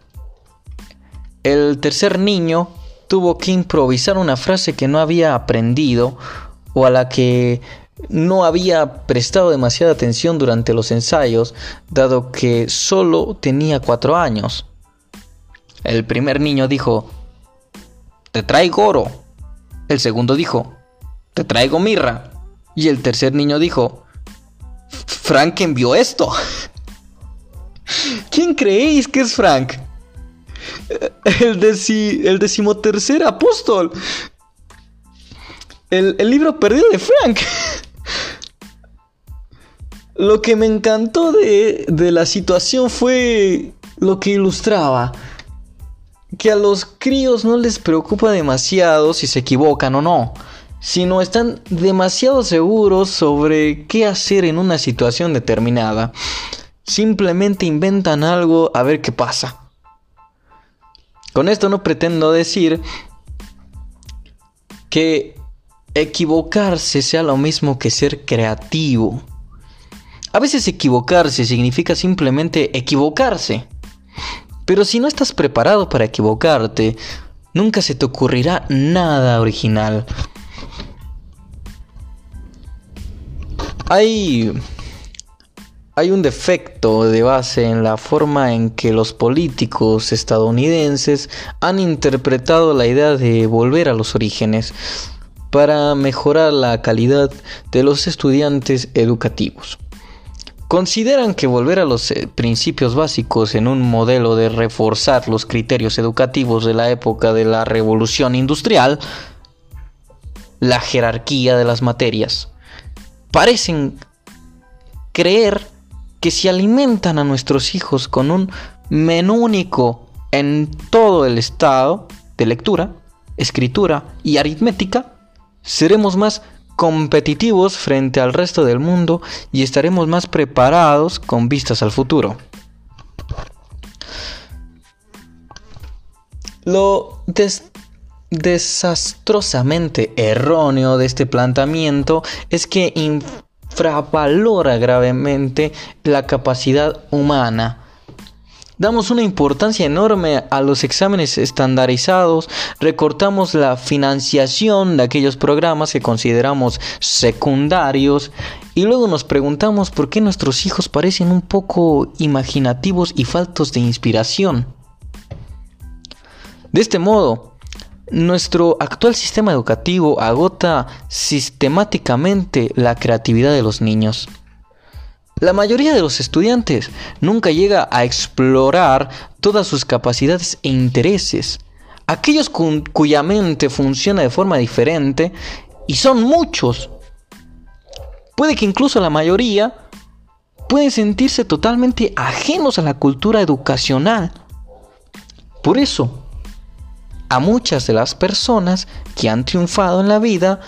El tercer niño tuvo que improvisar una frase que no había aprendido o a la que no había prestado demasiada atención durante los ensayos, dado que solo tenía cuatro años. El primer niño dijo, te traigo oro. El segundo dijo, te traigo mirra. Y el tercer niño dijo, Frank envió esto. ¿Quién creéis que es Frank? El, el decimotercer apóstol. El, el libro perdido de Frank. Lo que me encantó de, de la situación fue lo que ilustraba. Que a los críos no les preocupa demasiado si se equivocan o no sino están demasiado seguros sobre qué hacer en una situación determinada. Simplemente inventan algo a ver qué pasa. Con esto no pretendo decir que equivocarse sea lo mismo que ser creativo. A veces equivocarse significa simplemente equivocarse. Pero si no estás preparado para equivocarte, nunca se te ocurrirá nada original. Hay, hay un defecto de base en la forma en que los políticos estadounidenses han interpretado la idea de volver a los orígenes para mejorar la calidad de los estudiantes educativos. Consideran que volver a los eh, principios básicos en un modelo de reforzar los criterios educativos de la época de la revolución industrial, la jerarquía de las materias, parecen creer que si alimentan a nuestros hijos con un menú único en todo el estado de lectura, escritura y aritmética, seremos más competitivos frente al resto del mundo y estaremos más preparados con vistas al futuro. Lo desastrosamente erróneo de este planteamiento es que infravalora gravemente la capacidad humana. Damos una importancia enorme a los exámenes estandarizados, recortamos la financiación de aquellos programas que consideramos secundarios y luego nos preguntamos por qué nuestros hijos parecen un poco imaginativos y faltos de inspiración. De este modo, nuestro actual sistema educativo agota sistemáticamente la creatividad de los niños. La mayoría de los estudiantes nunca llega a explorar todas sus capacidades e intereses. Aquellos cuya mente funciona de forma diferente, y son muchos, puede que incluso la mayoría, pueden sentirse totalmente ajenos a la cultura educacional. Por eso, a muchas de las personas que han triunfado en la vida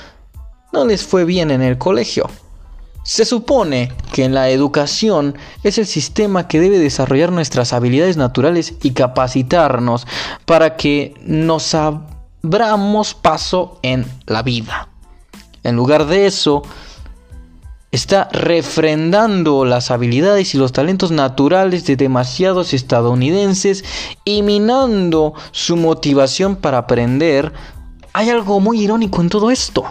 no les fue bien en el colegio. Se supone que en la educación es el sistema que debe desarrollar nuestras habilidades naturales y capacitarnos para que nos abramos paso en la vida. En lugar de eso, está refrendando las habilidades y los talentos naturales de demasiados estadounidenses y minando su motivación para aprender, hay algo muy irónico en todo esto.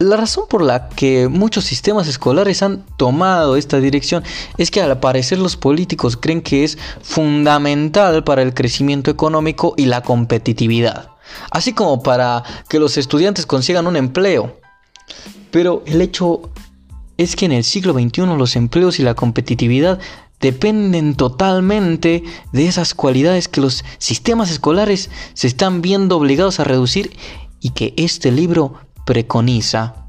La razón por la que muchos sistemas escolares han tomado esta dirección es que al parecer los políticos creen que es fundamental para el crecimiento económico y la competitividad, así como para que los estudiantes consigan un empleo. Pero el hecho es que en el siglo XXI los empleos y la competitividad dependen totalmente de esas cualidades que los sistemas escolares se están viendo obligados a reducir y que este libro preconiza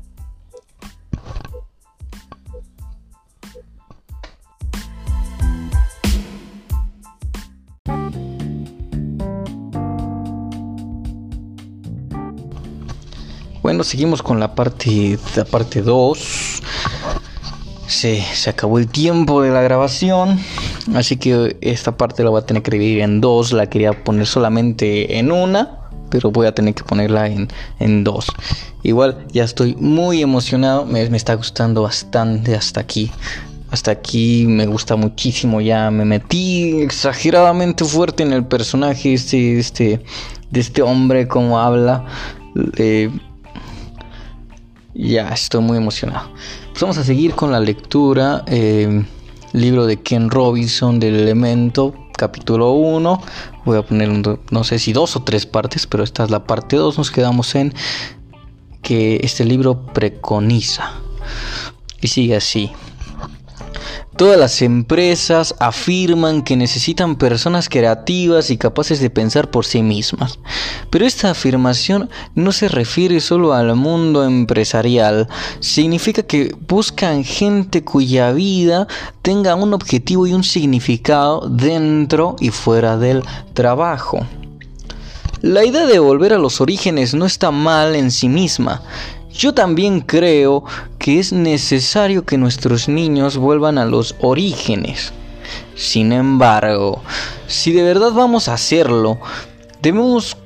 Bueno, seguimos con la parte la parte 2. Se, se acabó el tiempo de la grabación, así que esta parte la voy a tener que dividir en dos. La quería poner solamente en una, pero voy a tener que ponerla en, en dos. Igual ya estoy muy emocionado, me, está gustando bastante hasta aquí. Hasta aquí me gusta muchísimo, ya me metí exageradamente fuerte en el personaje este, este, de este hombre, como habla. Eh, ya estoy muy emocionado. Pues vamos a seguir con la lectura. Eh, libro de Ken Robinson del Elemento, capítulo 1. Voy a poner no sé si dos o tres partes, pero esta es la parte 2. Nos quedamos en que este libro preconiza. Y sigue así. Todas las empresas afirman que necesitan personas creativas y capaces de pensar por sí mismas. Pero esta afirmación no se refiere solo al mundo empresarial, significa que buscan gente cuya vida tenga un objetivo y un significado dentro y fuera del trabajo. La idea de volver a los orígenes no está mal en sí misma, yo también creo que es necesario que nuestros niños vuelvan a los orígenes. Sin embargo, si de verdad vamos a hacerlo, debemos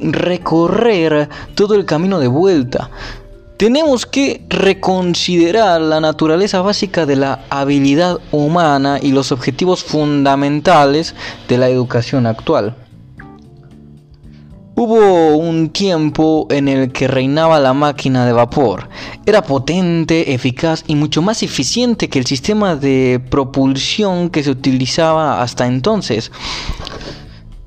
recorrer todo el camino de vuelta. Tenemos que reconsiderar la naturaleza básica de la habilidad humana y los objetivos fundamentales de la educación actual. Hubo un tiempo en el que reinaba la máquina de vapor. Era potente, eficaz y mucho más eficiente que el sistema de propulsión que se utilizaba hasta entonces.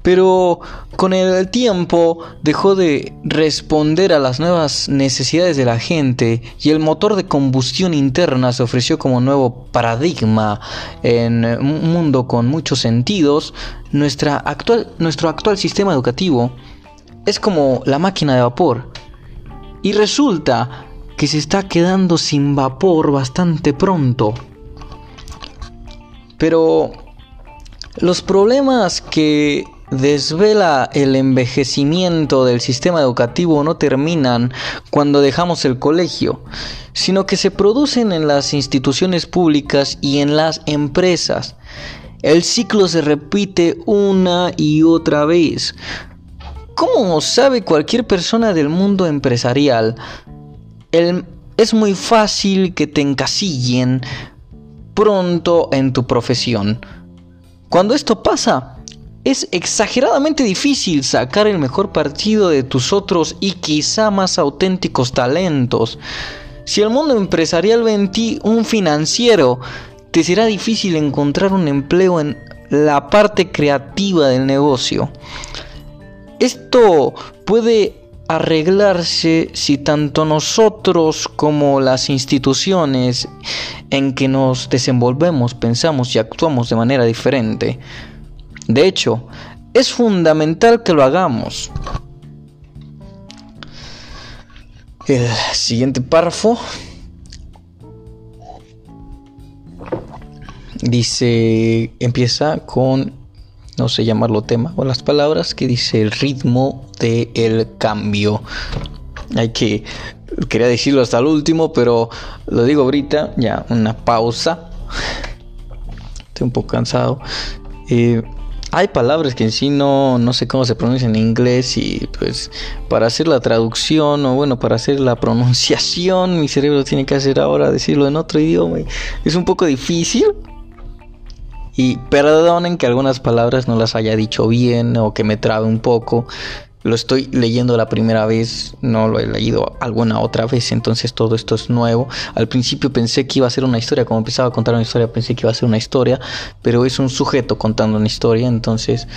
Pero con el tiempo dejó de responder a las nuevas necesidades de la gente y el motor de combustión interna se ofreció como nuevo paradigma en un mundo con muchos sentidos. Nuestra actual, nuestro actual sistema educativo es como la máquina de vapor. Y resulta que se está quedando sin vapor bastante pronto. Pero los problemas que desvela el envejecimiento del sistema educativo no terminan cuando dejamos el colegio, sino que se producen en las instituciones públicas y en las empresas. El ciclo se repite una y otra vez. ¿Cómo sabe cualquier persona del mundo empresarial? es muy fácil que te encasillen pronto en tu profesión. Cuando esto pasa, es exageradamente difícil sacar el mejor partido de tus otros y quizá más auténticos talentos. Si el mundo empresarial ve en ti un financiero, te será difícil encontrar un empleo en la parte creativa del negocio. Esto puede arreglarse si tanto nosotros como las instituciones en que nos desenvolvemos pensamos y actuamos de manera diferente. De hecho, es fundamental que lo hagamos. El siguiente párrafo dice, empieza con no sé llamarlo tema, o las palabras que dice el ritmo del cambio. Hay que, quería decirlo hasta el último, pero lo digo ahorita, ya una pausa. Estoy un poco cansado. Eh, hay palabras que en sí no, no sé cómo se pronuncian en inglés y pues para hacer la traducción o bueno, para hacer la pronunciación mi cerebro tiene que hacer ahora decirlo en otro idioma. Es un poco difícil. Y perdonen que algunas palabras no las haya dicho bien o que me trabe un poco. Lo estoy leyendo la primera vez, no lo he leído alguna otra vez, entonces todo esto es nuevo. Al principio pensé que iba a ser una historia, como empezaba a contar una historia, pensé que iba a ser una historia, pero es un sujeto contando una historia, entonces,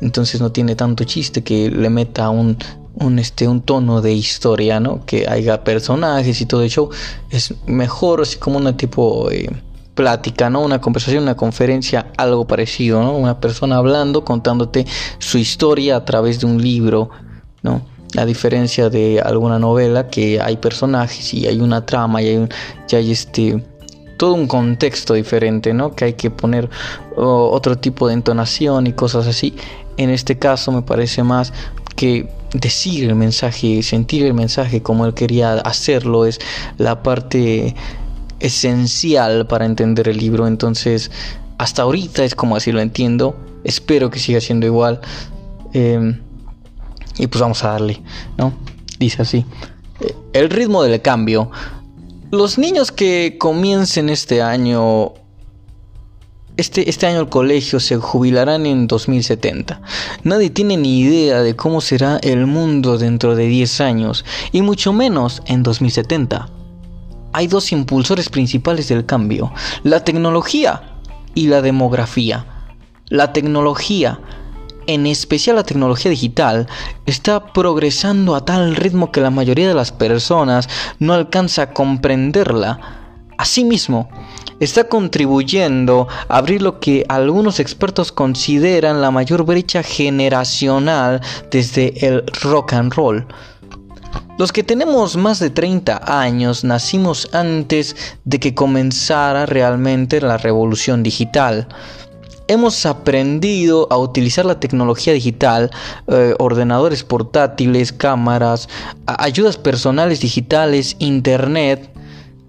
entonces no tiene tanto chiste que le meta un, un, este, un tono de historia, ¿no? Que haya personajes y todo el show. Es mejor así como una tipo... Eh, plática, ¿no? Una conversación, una conferencia, algo parecido, ¿no? Una persona hablando, contándote su historia a través de un libro, ¿no? A diferencia de alguna novela que hay personajes y hay una trama y hay, un, hay este todo un contexto diferente, ¿no? Que hay que poner otro tipo de entonación y cosas así. En este caso me parece más que decir el mensaje, sentir el mensaje como él quería hacerlo es la parte esencial para entender el libro. Entonces, hasta ahorita es como así lo entiendo. Espero que siga siendo igual. Em, y pues vamos a darle, ¿no? Dice así. El ritmo del cambio. Los niños que comiencen este año este, este, año el colegio se jubilarán en 2070. Nadie tiene ni idea de cómo será el mundo dentro de 10 años, y mucho menos en 2070 hay dos impulsores principales del cambio, la tecnología y la demografía. La tecnología, en especial la tecnología digital, está progresando a tal ritmo que la mayoría de las personas no alcanza a comprenderla. Asimismo, está contribuyendo a abrir lo que algunos expertos consideran la mayor brecha generacional desde el rock and roll. Los que tenemos más de 30 años nacimos antes de que comenzara realmente la revolución digital. Hemos aprendido a utilizar la tecnología digital, eh, ordenadores portátiles, cámaras, ayudas personales digitales, internet,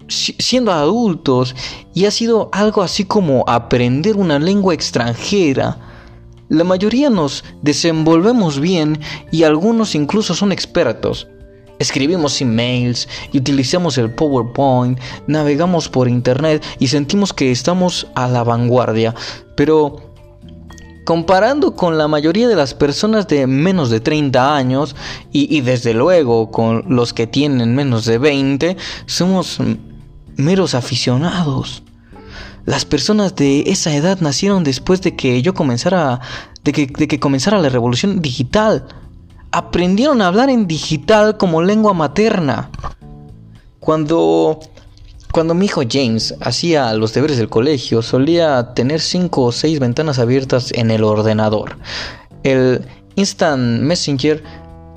siendo adultos y ha sido algo así como aprender una lengua extranjera. La mayoría nos desenvolvemos bien y algunos incluso son expertos. Escribimos emails y utilizamos el PowerPoint, navegamos por Internet y sentimos que estamos a la vanguardia. Pero comparando con la mayoría de las personas de menos de 30 años y, desde luego con los que tienen menos de 20, somos meros aficionados. Las personas de esa edad nacieron después de que yo comenzara, de que comenzara la revolución digital aprendieron a hablar en digital como lengua materna. Cuando cuando mi hijo James hacía los deberes del colegio, solía tener cinco o seis ventanas abiertas en el ordenador. El Instant Messenger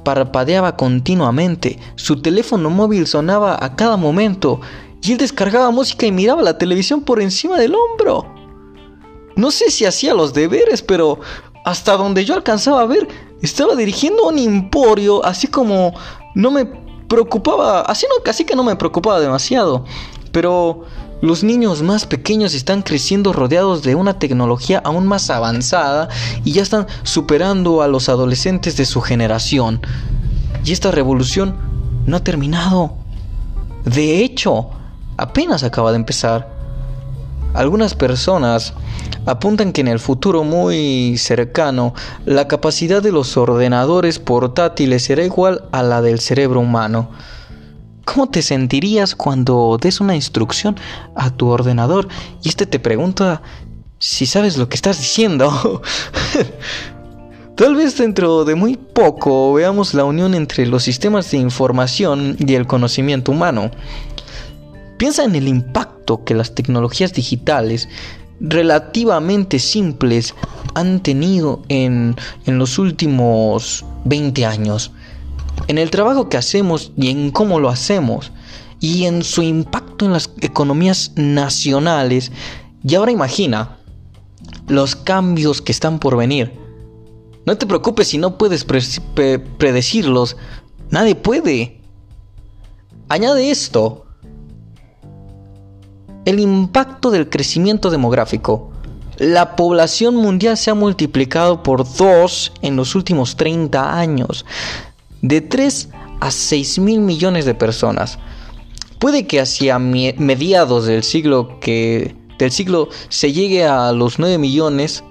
parpadeaba continuamente, su teléfono móvil sonaba a cada momento y él descargaba música y miraba la televisión por encima del hombro. No sé si hacía los deberes, pero hasta donde yo alcanzaba a ver, estaba dirigiendo un emporio, así como no me preocupaba, así, no, que no me preocupaba demasiado. Pero los niños más pequeños están creciendo rodeados de una tecnología aún más avanzada y ya están superando a los adolescentes de su generación. Y esta revolución no ha terminado. De hecho, apenas acaba de empezar. Algunas personas apuntan que en el futuro muy cercano la capacidad de los ordenadores portátiles será igual a la del cerebro humano. ¿Cómo te sentirías cuando des una instrucción a tu ordenador y este te pregunta si sabes lo que estás diciendo? Tal vez dentro de muy poco veamos la unión entre los sistemas de información y el conocimiento humano. Piensa en el impacto que las tecnologías digitales relativamente simples han tenido en, en los últimos 20 años. En el trabajo que hacemos y en cómo lo hacemos. Y en su impacto en las economías nacionales. Y ahora imagina los cambios que están por venir. No te preocupes si no puedes predecirlos. Nadie puede. Añade esto el impacto del crecimiento demográfico. La población mundial se ha multiplicado por dos en los últimos 30 años, de 3 a 6 mil millones de personas. Puede que hacia mediados del siglo que del siglo se llegue a los 9 millones,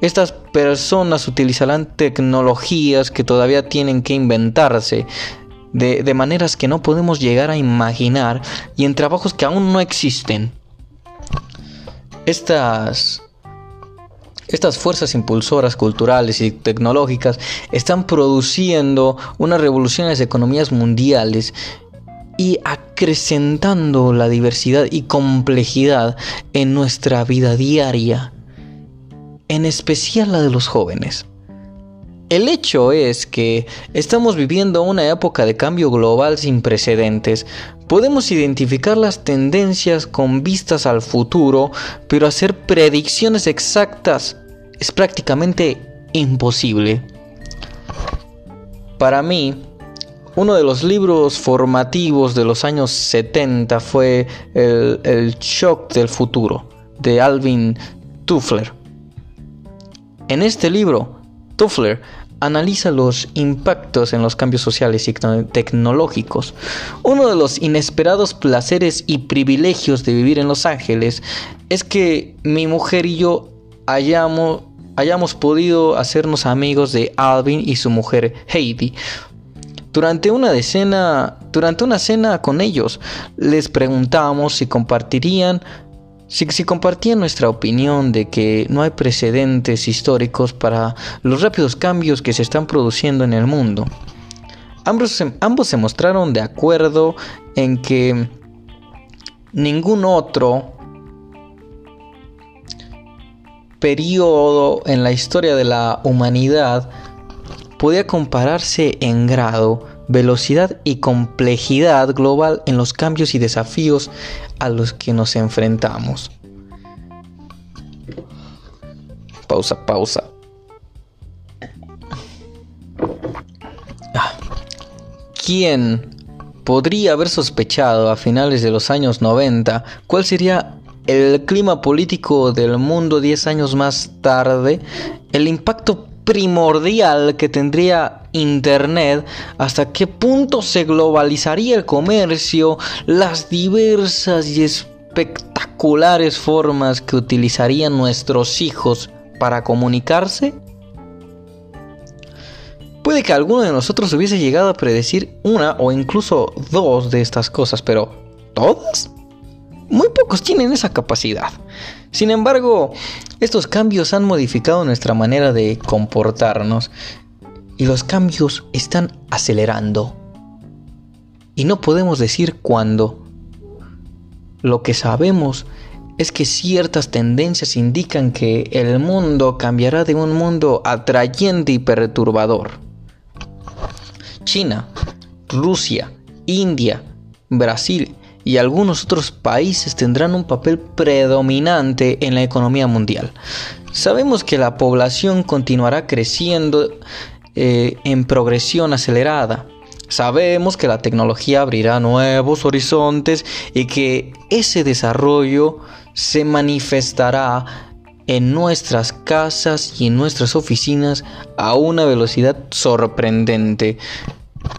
estas personas utilizarán tecnologías que todavía tienen que inventarse, de, de, maneras que no podemos llegar a imaginar y en trabajos que aún no existen. Estas, estas fuerzas impulsoras culturales y tecnológicas están produciendo una revolución en las economías mundiales y acrecentando la diversidad y complejidad en nuestra vida diaria, en especial la de los jóvenes. El hecho es que estamos viviendo una época de cambio global sin precedentes. Podemos identificar las tendencias con vistas al futuro, pero hacer predicciones exactas es prácticamente imposible. Para mí, uno de los libros formativos de los años 70 fue El, Shock del Futuro, de Alvin Toffler. En este libro, Toffler analiza los impactos en los cambios sociales y tecnológicos. Uno de los inesperados placeres y privilegios de vivir en Los Ángeles es que mi mujer y yo hayamos, podido hacernos amigos de Alvin y su mujer Heidi, durante una durante una cena con ellos, les preguntamos si compartirían si, si, compartían nuestra opinión de que no hay precedentes históricos para los rápidos cambios que se están produciendo en el mundo. Ambos, ambos se mostraron de acuerdo en que ningún otro periodo en la historia de la humanidad podía compararse en grado, velocidad y complejidad global en los cambios y desafíos a los que nos enfrentamos. Pausa, pausa. Ah. ¿Quién podría haber sospechado a finales de los años 90 cuál sería el clima político del mundo 10 años más tarde? El impacto primordial que tendría Internet, hasta qué punto se globalizaría el comercio, las diversas y espectaculares formas que utilizarían nuestros hijos para comunicarse? Puede que alguno de nosotros hubiese llegado a predecir una o incluso dos de estas cosas, pero ¿todas? Muy pocos tienen esa capacidad. Sin embargo, estos cambios han modificado nuestra manera de comportarnos y los cambios están acelerando. Y no podemos decir cuándo. Lo que sabemos es que ciertas tendencias indican que el mundo cambiará de un mundo atrayente y perturbador. China, Rusia, India, Brasil y algunos otros países tendrán un papel predominante en la economía mundial. Sabemos que la población continuará creciendo eh, en progresión acelerada. Sabemos que la tecnología abrirá nuevos horizontes y que ese desarrollo se manifestará en nuestras casas y en nuestras oficinas a una velocidad sorprendente.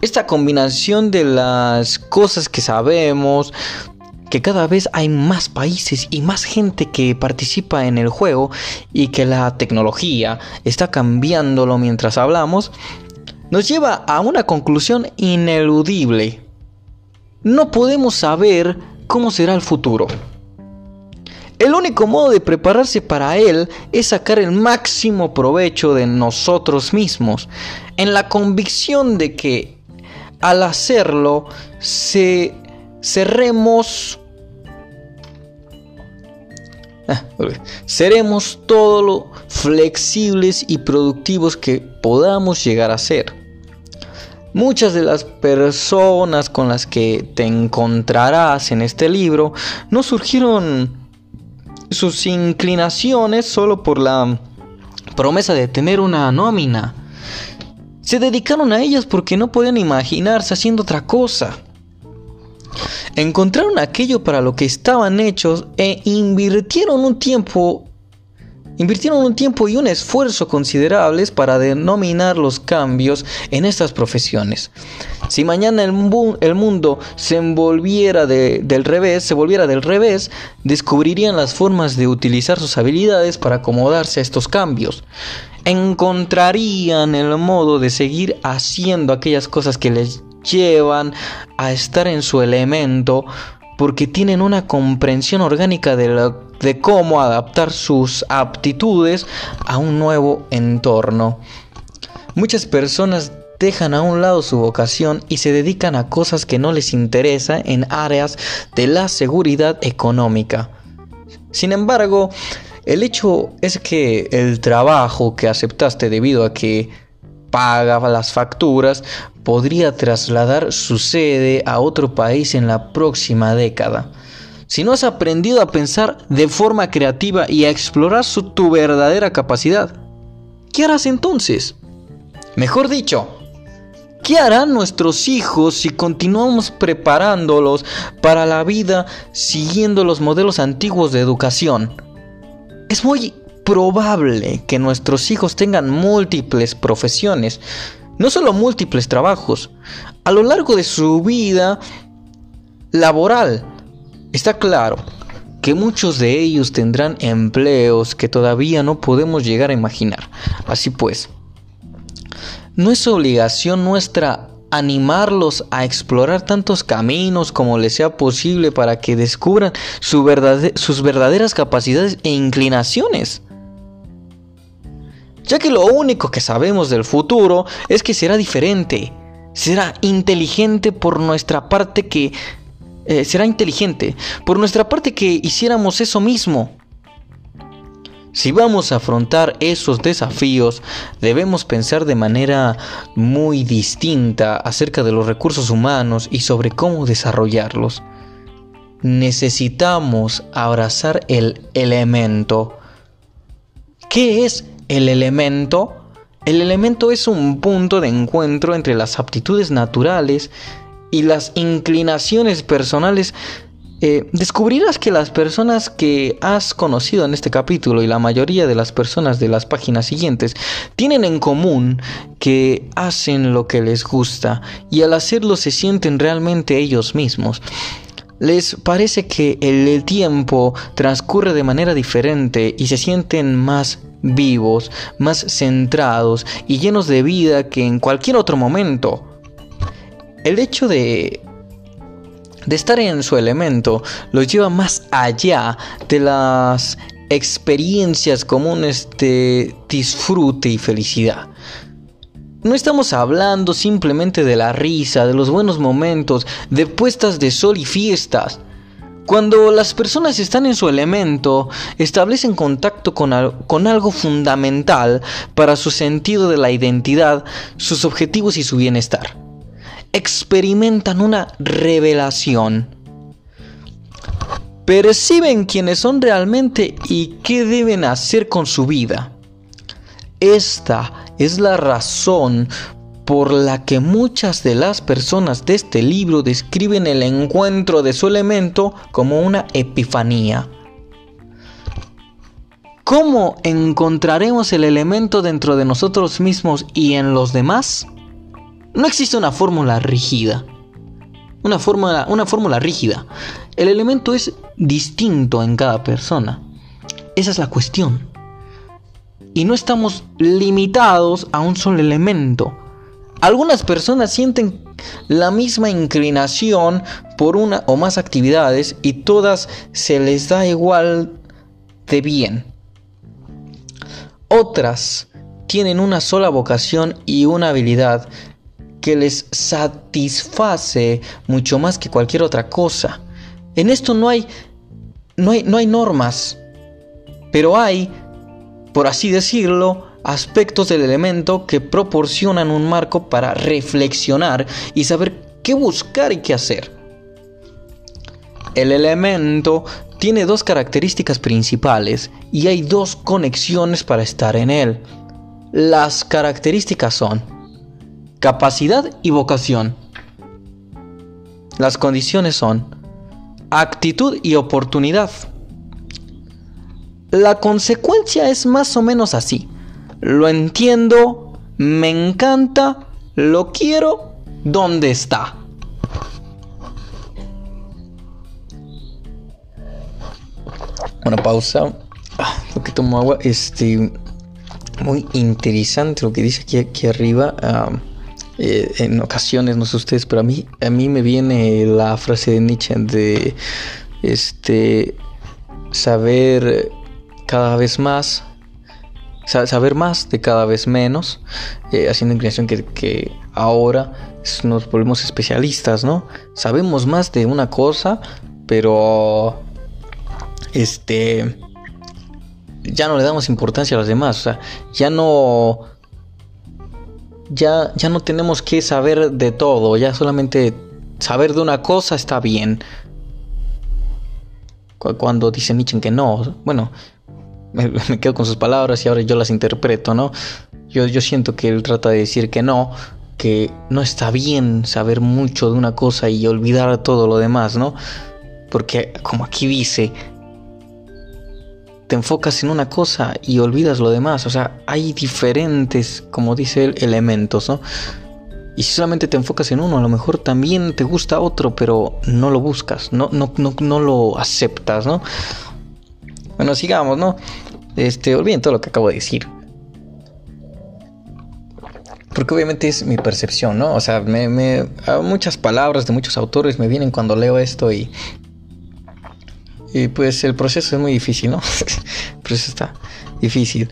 Esta combinación de las cosas que sabemos, que cada vez hay más países y más gente que participa en el juego y que la tecnología está cambiándolo mientras hablamos, nos lleva a una conclusión ineludible. No podemos saber cómo será el futuro. El único modo de prepararse para él es sacar el máximo provecho de nosotros mismos, en la convicción de que al hacerlo se cerremos ah, seremos todo lo flexibles y productivos que podamos llegar a ser. Muchas de las personas con las que te encontrarás en este libro no surgieron sus inclinaciones solo por la promesa de tener una nómina. Se dedicaron a ellas porque no podían imaginarse haciendo otra cosa. Encontraron aquello para lo que estaban hechos e invirtieron un tiempo invirtieron un tiempo y un esfuerzo considerables para denominar los cambios en estas profesiones. Si mañana el, mundo se envolviera del revés, se volviera del revés, descubrirían las formas de utilizar sus habilidades para acomodarse a estos cambios. Encontrarían el modo de seguir haciendo aquellas cosas que les llevan a estar en su elemento porque tienen una comprensión orgánica de, cómo adaptar sus aptitudes a un nuevo entorno. Muchas personas dejan a un lado su vocación y se dedican a cosas que no les interesa en áreas de la seguridad económica. Sin embargo, el hecho es que el trabajo que aceptaste debido a que paga las facturas podría trasladar su sede a otro país en la próxima década. Si no has aprendido a pensar de forma creativa y a explorar su, tu verdadera capacidad, ¿qué harás entonces? Mejor dicho, ¿Qué harán nuestros hijos si continuamos preparándolos para la vida siguiendo los modelos antiguos de educación? Es muy probable que nuestros hijos tengan múltiples profesiones, no solo múltiples trabajos, a lo largo de su vida laboral. Está claro que muchos de ellos tendrán empleos que todavía no podemos llegar a imaginar. Así pues, no es obligación nuestra animarlos a explorar tantos caminos como les sea posible para que descubran sus verdaderas capacidades e inclinaciones. Ya que lo único que sabemos del futuro es que será diferente, será inteligente por nuestra parte que... Eh, será inteligente por nuestra parte que hiciéramos eso mismo. Si vamos a afrontar esos desafíos, debemos pensar de manera muy distinta acerca de los recursos humanos y sobre cómo desarrollarlos. Necesitamos abrazar el elemento. ¿Qué es el elemento? El elemento es un punto de encuentro entre las aptitudes naturales y las inclinaciones personales eh, descubrirás que las personas que has conocido en este capítulo y la mayoría de las personas de las páginas siguientes tienen en común que hacen lo que les gusta y al hacerlo se sienten realmente ellos mismos. Les parece que el tiempo transcurre de manera diferente y se sienten más vivos, más centrados y llenos de vida que en cualquier otro momento. El hecho de de estar en su elemento los lleva más allá de las experiencias comunes de disfrute y felicidad. No estamos hablando simplemente de la risa, de los buenos momentos, de puestas de sol y fiestas. Cuando las personas están en su elemento, establecen contacto con, algo fundamental para su sentido de la identidad, sus objetivos y su bienestar experimentan una revelación. Perciben quiénes son realmente y qué deben hacer con su vida. Esta es la razón por la que muchas de las personas de este libro describen el encuentro de su elemento como una epifanía. ¿Cómo encontraremos el elemento dentro de nosotros mismos y en los demás? No existe una fórmula rígida. Una fórmula, rígida. El elemento es distinto en cada persona. Esa es la cuestión. Y no estamos limitados a un solo elemento. Algunas personas sienten la misma inclinación por una o más actividades y todas se les da igual de bien. Otras tienen una sola vocación y una habilidad que les satisface mucho más que cualquier otra cosa. En esto no hay, no hay, no hay normas, pero hay, por así decirlo, aspectos del elemento que proporcionan un marco para reflexionar y saber qué buscar y qué hacer. El elemento tiene dos características principales y hay dos conexiones para estar en él. Las características son capacidad y vocación. Las condiciones son actitud y oportunidad. La consecuencia es más o menos así. Lo entiendo, me encanta, lo quiero, ¿dónde está? Una pausa. Ah, lo que tomo agua. Este. Muy interesante lo que dice aquí, aquí arriba. Eh, en ocasiones, no sé ustedes, pero a mí, a mí me viene la frase de Nietzsche de este saber cada vez más, saber más de cada vez menos, eh, haciendo inclinación que, que ahora nos volvemos especialistas, ¿no? Sabemos más de una cosa, pero este ya no le damos importancia a los demás, o sea, ya no ya ya no tenemos que saber de todo, ya solamente saber de una cosa está bien. Cuando dice Nietzsche que no, bueno, me, quedo con sus palabras y ahora yo las interpreto, ¿no? Yo, yo siento que él trata de decir que no, que no está bien saber mucho de una cosa y olvidar todo lo demás, ¿no? Porque como aquí dice, te enfocas en una cosa y olvidas lo demás. O sea, hay diferentes, como dice él, elementos, ¿no? Y si solamente te enfocas en uno, a lo mejor también te gusta otro, pero no lo buscas, no, no, no, no lo aceptas, ¿no? Bueno, sigamos, ¿no? Este, olviden todo lo que acabo de decir. Porque obviamente es mi percepción, ¿no? O sea, me, muchas palabras de muchos autores me vienen cuando leo esto y y pues el proceso es muy difícil, ¿no? el proceso está difícil.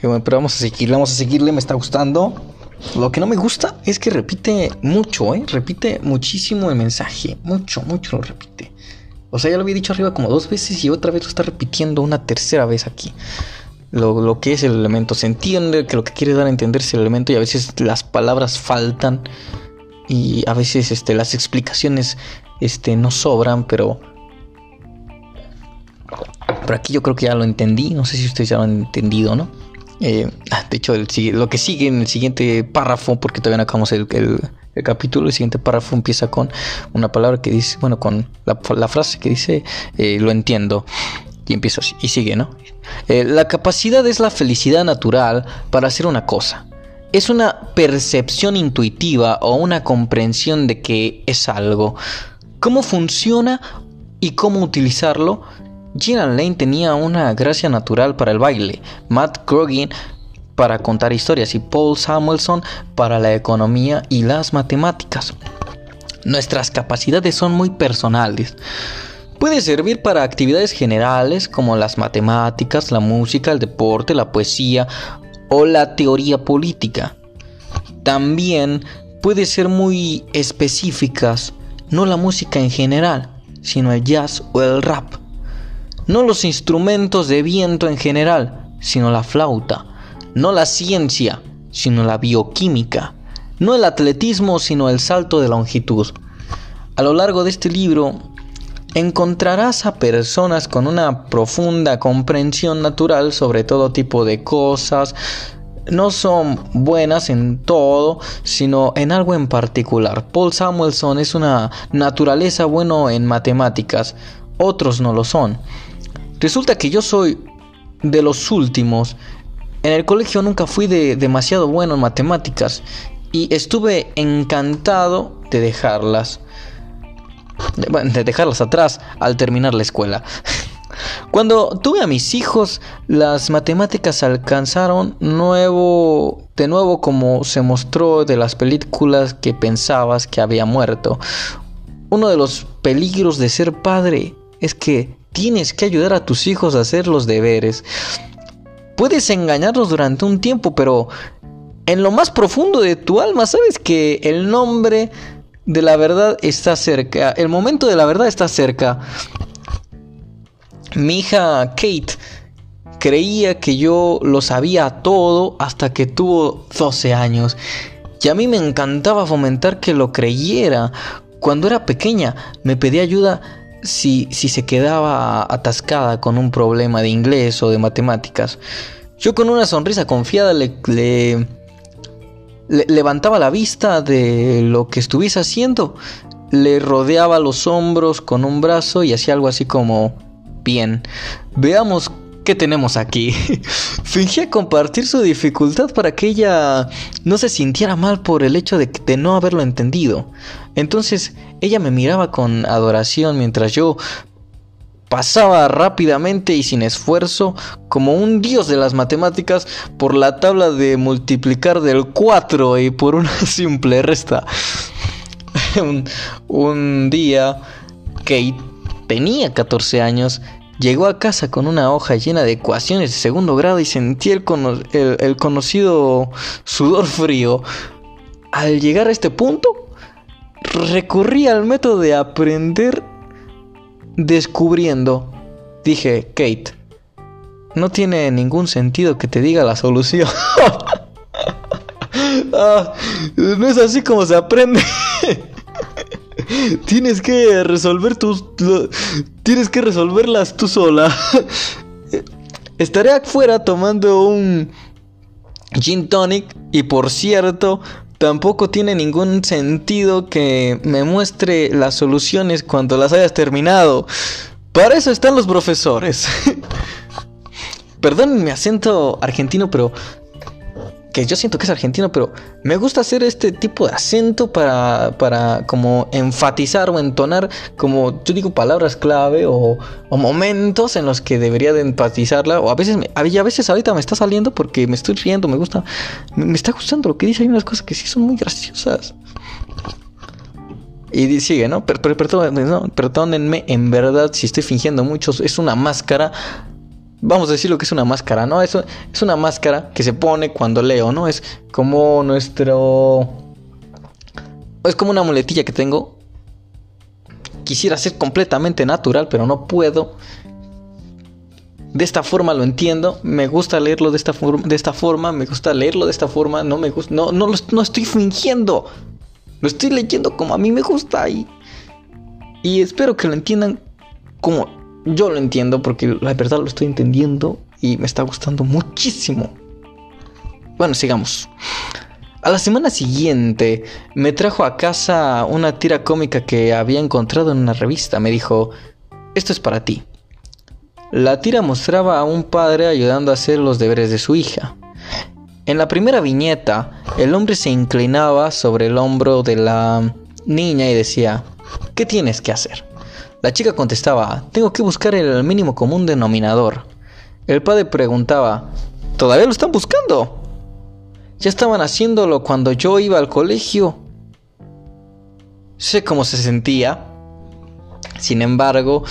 pero vamos a seguirle, vamos a seguirle, me está gustando. Lo que no me gusta es que repite mucho, ¿eh? Repite muchísimo el mensaje. Mucho, mucho lo repite. O sea, ya lo había dicho arriba como dos veces y otra vez lo está repitiendo una tercera vez aquí. Lo, lo, que es el elemento. Se entiende que lo que quiere dar a entender es el elemento y a veces las palabras faltan y a veces este, las explicaciones este, no sobran, pero por aquí yo creo que ya lo entendí. No sé si ustedes ya lo han entendido, ¿no? Eh, ah, de hecho, lo que sigue en el siguiente párrafo, porque todavía no acabamos el, capítulo, el siguiente párrafo empieza con una palabra que dice, bueno, con la, frase que dice, eh, lo entiendo. Y empieza así, y sigue, ¿no? Eh, la capacidad es la felicidad natural para hacer una cosa. Es una percepción intuitiva o una comprensión de que es algo. ¿Cómo funciona y cómo utilizarlo? Gillian Lane tenía una gracia natural para el baile, Matt Groening para contar historias y Paul Samuelson para la economía y las matemáticas. Nuestras capacidades son muy personales. Puede servir para actividades generales como las matemáticas, la música, el deporte, la poesía o la teoría política. También puede ser muy específicas, no la música en general, sino el jazz o el rap no los instrumentos de viento en general, sino la flauta, no la ciencia, sino la bioquímica, no el atletismo, sino el salto de longitud. A lo largo de este libro encontrarás a personas con una profunda comprensión natural sobre todo tipo de cosas, no son buenas en todo, sino en algo en particular. Paul Samuelson es una naturaleza bueno en matemáticas, otros no lo son. Resulta que yo soy de los últimos. En el colegio nunca fui de demasiado bueno en matemáticas y estuve encantado de dejarlas. De, dejarlas atrás al terminar la escuela. Cuando tuve a mis hijos, las matemáticas alcanzaron nuevo, de nuevo como se mostró de las películas que pensabas que había muerto. Uno de los peligros de ser padre es que Tienes que ayudar a tus hijos a hacer los deberes. Puedes engañarlos durante un tiempo, pero en lo más profundo de tu alma sabes que el nombre de la verdad está cerca. El momento de la verdad está cerca. Mi hija Kate creía que yo lo sabía todo hasta que tuvo 12 años. Y a mí me encantaba fomentar que lo creyera. Cuando era pequeña me pedía ayuda si, se quedaba atascada con un problema de inglés o de matemáticas. Yo con una sonrisa confiada le, le, levantaba la vista de lo que estuviese haciendo, le rodeaba los hombros con un brazo y hacía algo así como, bien, veamos ¿Qué tenemos aquí? Fingía compartir su dificultad para que ella no se sintiera mal por el hecho de, no haberlo entendido. Entonces ella me miraba con adoración mientras yo pasaba rápidamente y sin esfuerzo como un dios de las matemáticas por la tabla de multiplicar del 4 y por una simple resta. un, un día Kate tenía 14 años Llegó a casa con una hoja llena de ecuaciones de segundo grado y sentí el, conocido sudor frío. Al llegar a este punto, recurrí al método de aprender descubriendo. Dije, Kate, no tiene ningún sentido que te diga la solución. Ah, no es así como se aprende. Tienes que resolver tus. tienes que resolverlas tú sola. Estaré afuera tomando un gin tonic. Y por cierto, tampoco tiene ningún sentido que me muestre las soluciones cuando las hayas terminado. Para eso están los profesores. Perdón mi acento argentino, pero que yo siento que es argentino, pero me gusta hacer este tipo de acento para, para como enfatizar o entonar, como yo digo, palabras clave o, momentos en los que debería de enfatizarla. O a veces, a veces ahorita me está saliendo porque me estoy riendo, me gusta, me, está gustando lo que dice. Hay unas cosas que sí son muy graciosas. Y sigue, ¿no? perdónenme, en verdad, si estoy fingiendo mucho, es una máscara vamos a decir lo que es una máscara, ¿no? Eso es una máscara que se pone cuando leo, ¿no? Es como nuestro... Es como una muletilla que tengo. Quisiera ser completamente natural, pero no puedo. De esta forma lo entiendo. Me gusta leerlo de esta, de esta forma. Me gusta leerlo de esta forma. No me gusta. No, no, no estoy fingiendo. Lo estoy leyendo como a mí me gusta. Y, y espero que lo entiendan como yo lo entiendo porque la verdad lo estoy entendiendo y me está gustando muchísimo. Bueno, sigamos. A la semana siguiente me trajo a casa una tira cómica que había encontrado en una revista. Me dijo, esto es para ti. La tira mostraba a un padre ayudando a hacer los deberes de su hija. En la primera viñeta, el hombre se inclinaba sobre el hombro de la niña y decía, ¿qué tienes que hacer? La chica contestaba, tengo que buscar el mínimo común denominador. El padre preguntaba, ¿todavía lo están buscando? Ya estaban haciéndolo cuando yo iba al colegio. Sé cómo se sentía. Sin embargo,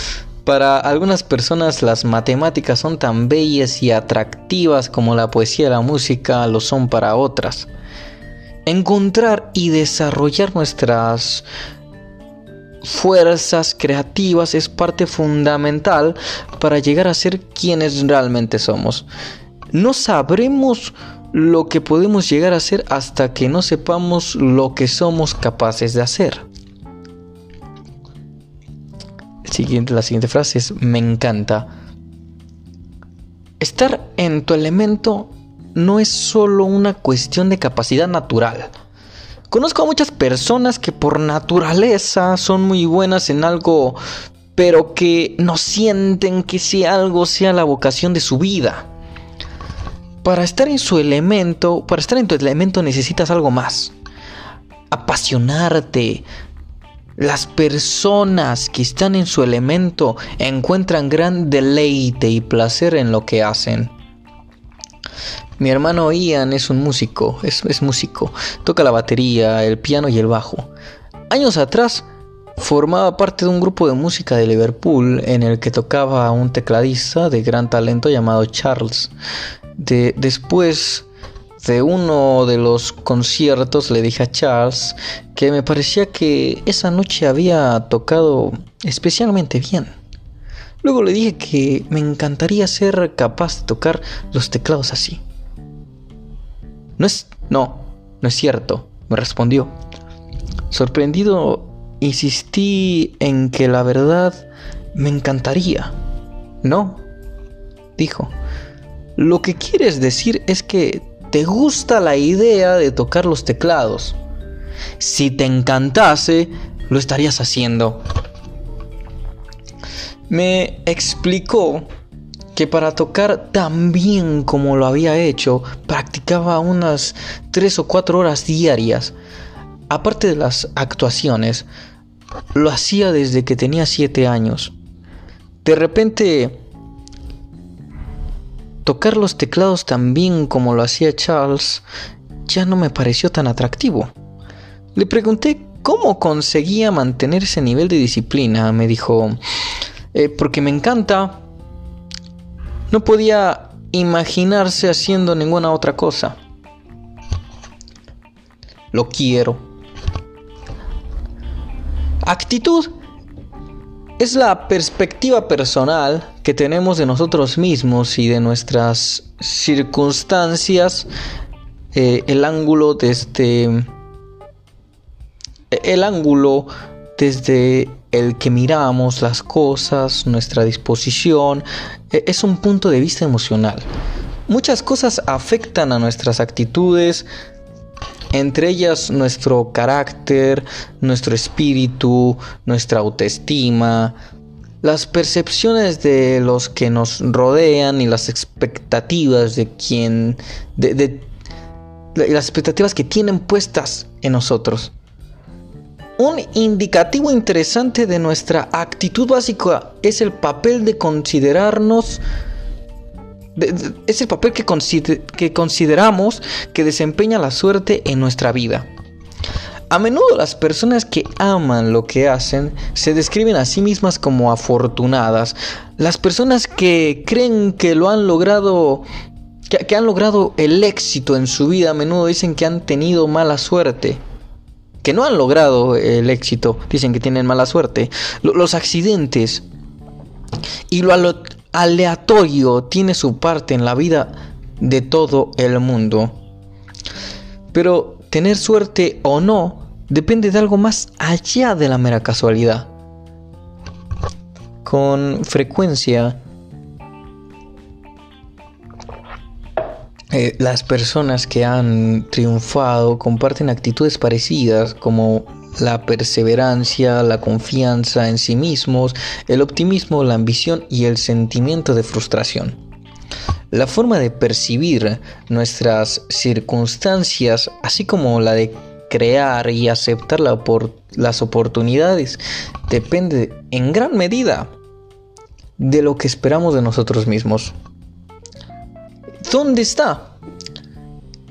para algunas personas las matemáticas son tan bellas y atractivas como la poesía y la música lo son para otras. Encontrar y desarrollar nuestras fuerzas creativas es parte fundamental para llegar a ser quienes realmente somos. No sabremos lo que podemos llegar a ser hasta que no sepamos lo que somos capaces de hacer. La siguiente frase es me encanta. Estar en tu elemento no es solo una cuestión de capacidad natural Conozco a muchas personas que por naturaleza son muy buenas en algo, pero que no sienten que si algo sea la vocación de su vida. Para estar en su elemento, para estar en tu elemento necesitas algo más. Apasionarte. Las personas que están en su elemento encuentran gran deleite y placer en lo que hacen. Mi hermano Ian es un músico, es, músico, toca la batería, el piano y el bajo. Años atrás formaba parte de un grupo de música de Liverpool en el que tocaba un tecladista de gran talento llamado Charles. De, después de uno de los conciertos le dije a Charles que me parecía que esa noche había tocado especialmente bien. Luego le dije que me encantaría ser capaz de tocar los teclados así. No es... No, no es cierto, me respondió. Sorprendido, insistí en que la verdad me encantaría. No, dijo. Lo que quieres decir es que te gusta la idea de tocar los teclados. Si te encantase, lo estarías haciendo. Me explicó que para tocar tan bien como lo había hecho, practicaba unas 3 o 4 horas diarias. Aparte de las actuaciones, lo hacía desde que tenía 7 años. De repente, tocar los teclados tan bien como lo hacía Charles ya no me pareció tan atractivo. Le pregunté cómo conseguía mantener ese nivel de disciplina. Me dijo, eh, porque me encanta. No podía imaginarse haciendo ninguna otra cosa. Lo quiero. Actitud es la perspectiva personal que tenemos de nosotros mismos y de nuestras circunstancias, eh, el ángulo desde el ángulo desde el que miramos las cosas, nuestra disposición, e, es un punto de vista emocional. Muchas cosas afectan a nuestras actitudes, entre ellas nuestro carácter, nuestro espíritu, nuestra autoestima, las percepciones de los que nos rodean y las expectativas de quien, de las expectativas que tienen puestas en nosotros. Un indicativo interesante de nuestra actitud básica es el papel de considerarnos es el papel que, consideramos que desempeña la suerte en nuestra vida. A menudo las personas que aman lo que hacen se describen a sí mismas como afortunadas. Las personas que creen que lo han logrado que han logrado el éxito en su vida a menudo dicen que han tenido mala suerte que no han logrado el éxito, dicen que tienen mala suerte. Los accidentes y lo aleatorio tiene su parte en la vida de todo el mundo. Pero tener suerte o no depende de algo más allá de la mera casualidad. Con frecuencia Eh, las personas que han triunfado comparten actitudes parecidas como la perseverancia, la confianza en sí mismos, el optimismo, la ambición y el sentimiento de frustración. La forma de percibir nuestras circunstancias, así como la de crear y aceptar las oportunidades, depende en gran medida de lo que esperamos de nosotros mismos. ¿Dónde está?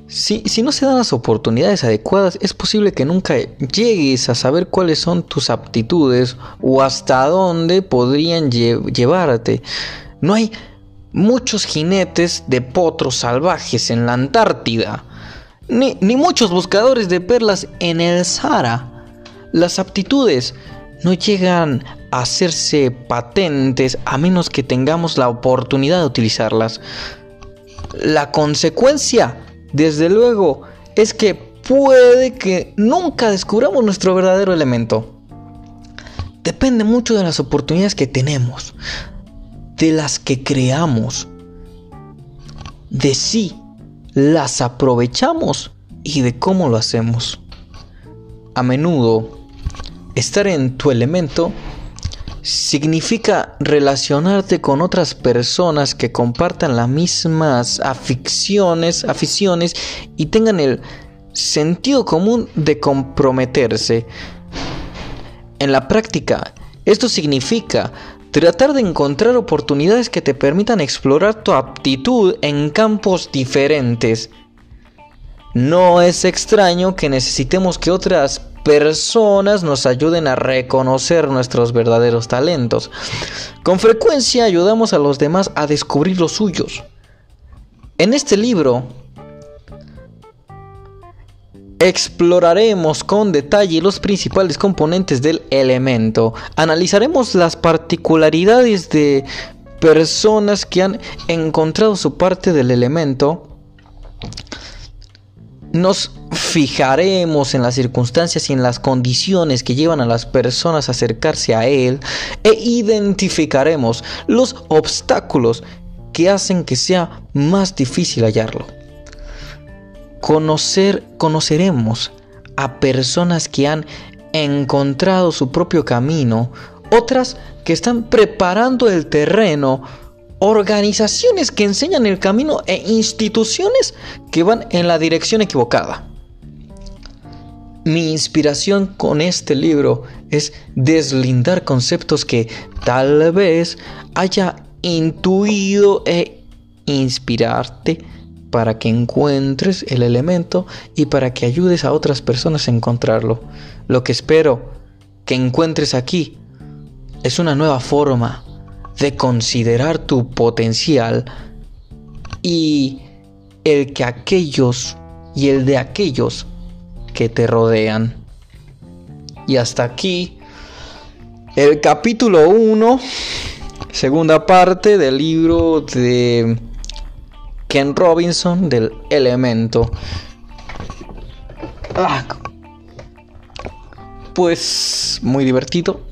Si, no se dan las oportunidades adecuadas, es posible que nunca llegues a saber cuáles son tus aptitudes o hasta dónde podrían llevarte. No hay muchos jinetes de potros salvajes en la Antártida, ni, ni muchos buscadores de perlas en el Sahara. Las aptitudes no llegan a hacerse patentes a menos que tengamos la oportunidad de utilizarlas. La consecuencia, desde luego, es que puede que nunca descubramos nuestro verdadero elemento. Depende mucho de las oportunidades que tenemos, de las que creamos, de si las aprovechamos y de cómo lo hacemos. A menudo, estar en tu elemento significa relacionarte con otras personas que compartan las mismas aficiones, aficiones y tengan el sentido común de comprometerse. En la práctica, esto significa tratar de encontrar oportunidades que te permitan explorar tu aptitud en campos diferentes. No es extraño que necesitemos que otras personas nos ayuden a reconocer nuestros verdaderos talentos. Con frecuencia ayudamos a los demás a descubrir los suyos. En este libro exploraremos con detalle los principales componentes del elemento. Analizaremos las particularidades de personas que han encontrado su parte del elemento nos fijaremos en las circunstancias y en las condiciones que llevan a las personas a acercarse a Él e identificaremos los obstáculos que hacen que sea más difícil hallarlo. Conocer, conoceremos a personas que han encontrado su propio camino, otras que están preparando el terreno organizaciones que enseñan el camino e instituciones que van en la dirección equivocada. Mi inspiración con este libro es deslindar conceptos que tal vez haya intuido e inspirarte para que encuentres el elemento y para que ayudes a otras personas a encontrarlo. Lo que espero que encuentres aquí es una nueva forma de considerar tu potencial y el que aquellos y el de aquellos que te rodean. Y hasta aquí el capítulo 1, segunda parte del libro de Ken Robinson del elemento. Ah, pues muy divertido.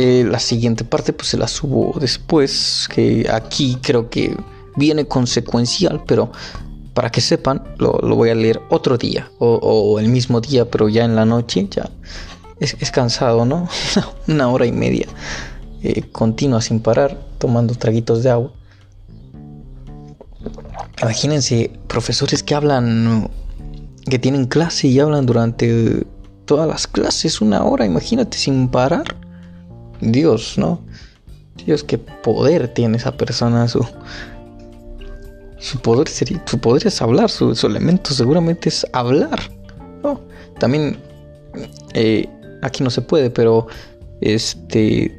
Eh, la siguiente parte pues se la subo después, que aquí creo que viene consecuencial, pero para que sepan, lo, voy a leer otro día o, el mismo día, pero ya en la noche, ya es, cansado, ¿no? Una hora y media eh, continua sin parar, tomando traguitos de agua. Imagínense, profesores que hablan, que tienen clase y hablan durante todas las clases una hora, imagínate, sin parar. Dios, ¿no? Dios, qué poder tiene esa persona, su, su poder, sería, su poder es hablar, su, elemento seguramente es hablar. ¿no? También eh, aquí no se puede, pero este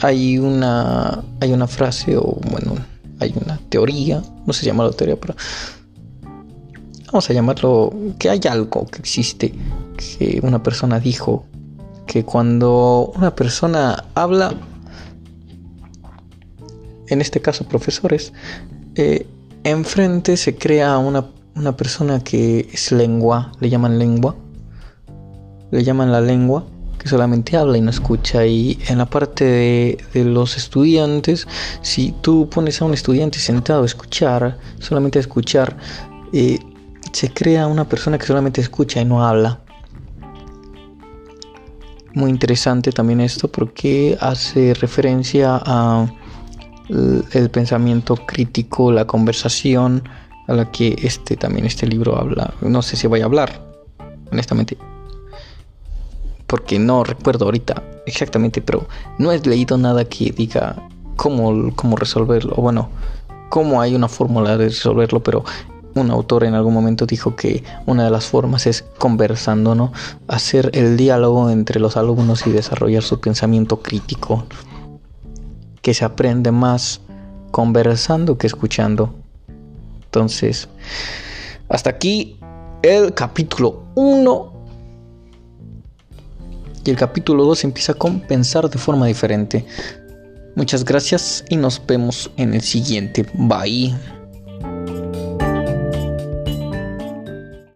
hay una hay una frase o bueno hay una teoría, no se llama la teoría, pero vamos a llamarlo que hay algo que existe que una persona dijo que cuando una persona habla en este caso profesores, eh, enfrente se crea una, persona que es lengua, le llaman lengua, le llaman la lengua, que solamente habla y no escucha. Y en la parte de, los estudiantes, si tú pones a un estudiante sentado a escuchar, solamente a escuchar, eh, se crea una persona que solamente escucha y no habla. Muy interesante también esto porque hace referencia a el pensamiento crítico, la conversación a la que este también este libro habla. No sé si voy a hablar, honestamente. Porque no recuerdo ahorita exactamente, pero no he leído nada que diga cómo, cómo resolverlo. Bueno, cómo hay una fórmula de resolverlo, pero un autor en algún momento dijo que una de las formas es conversando, ¿no? Hacer el diálogo entre los alumnos y desarrollar su pensamiento crítico que se aprende más conversando que escuchando. Entonces, hasta aquí el capítulo 1. Y el capítulo 2 empieza con pensar de forma diferente. Muchas gracias y nos vemos en el siguiente. Bye.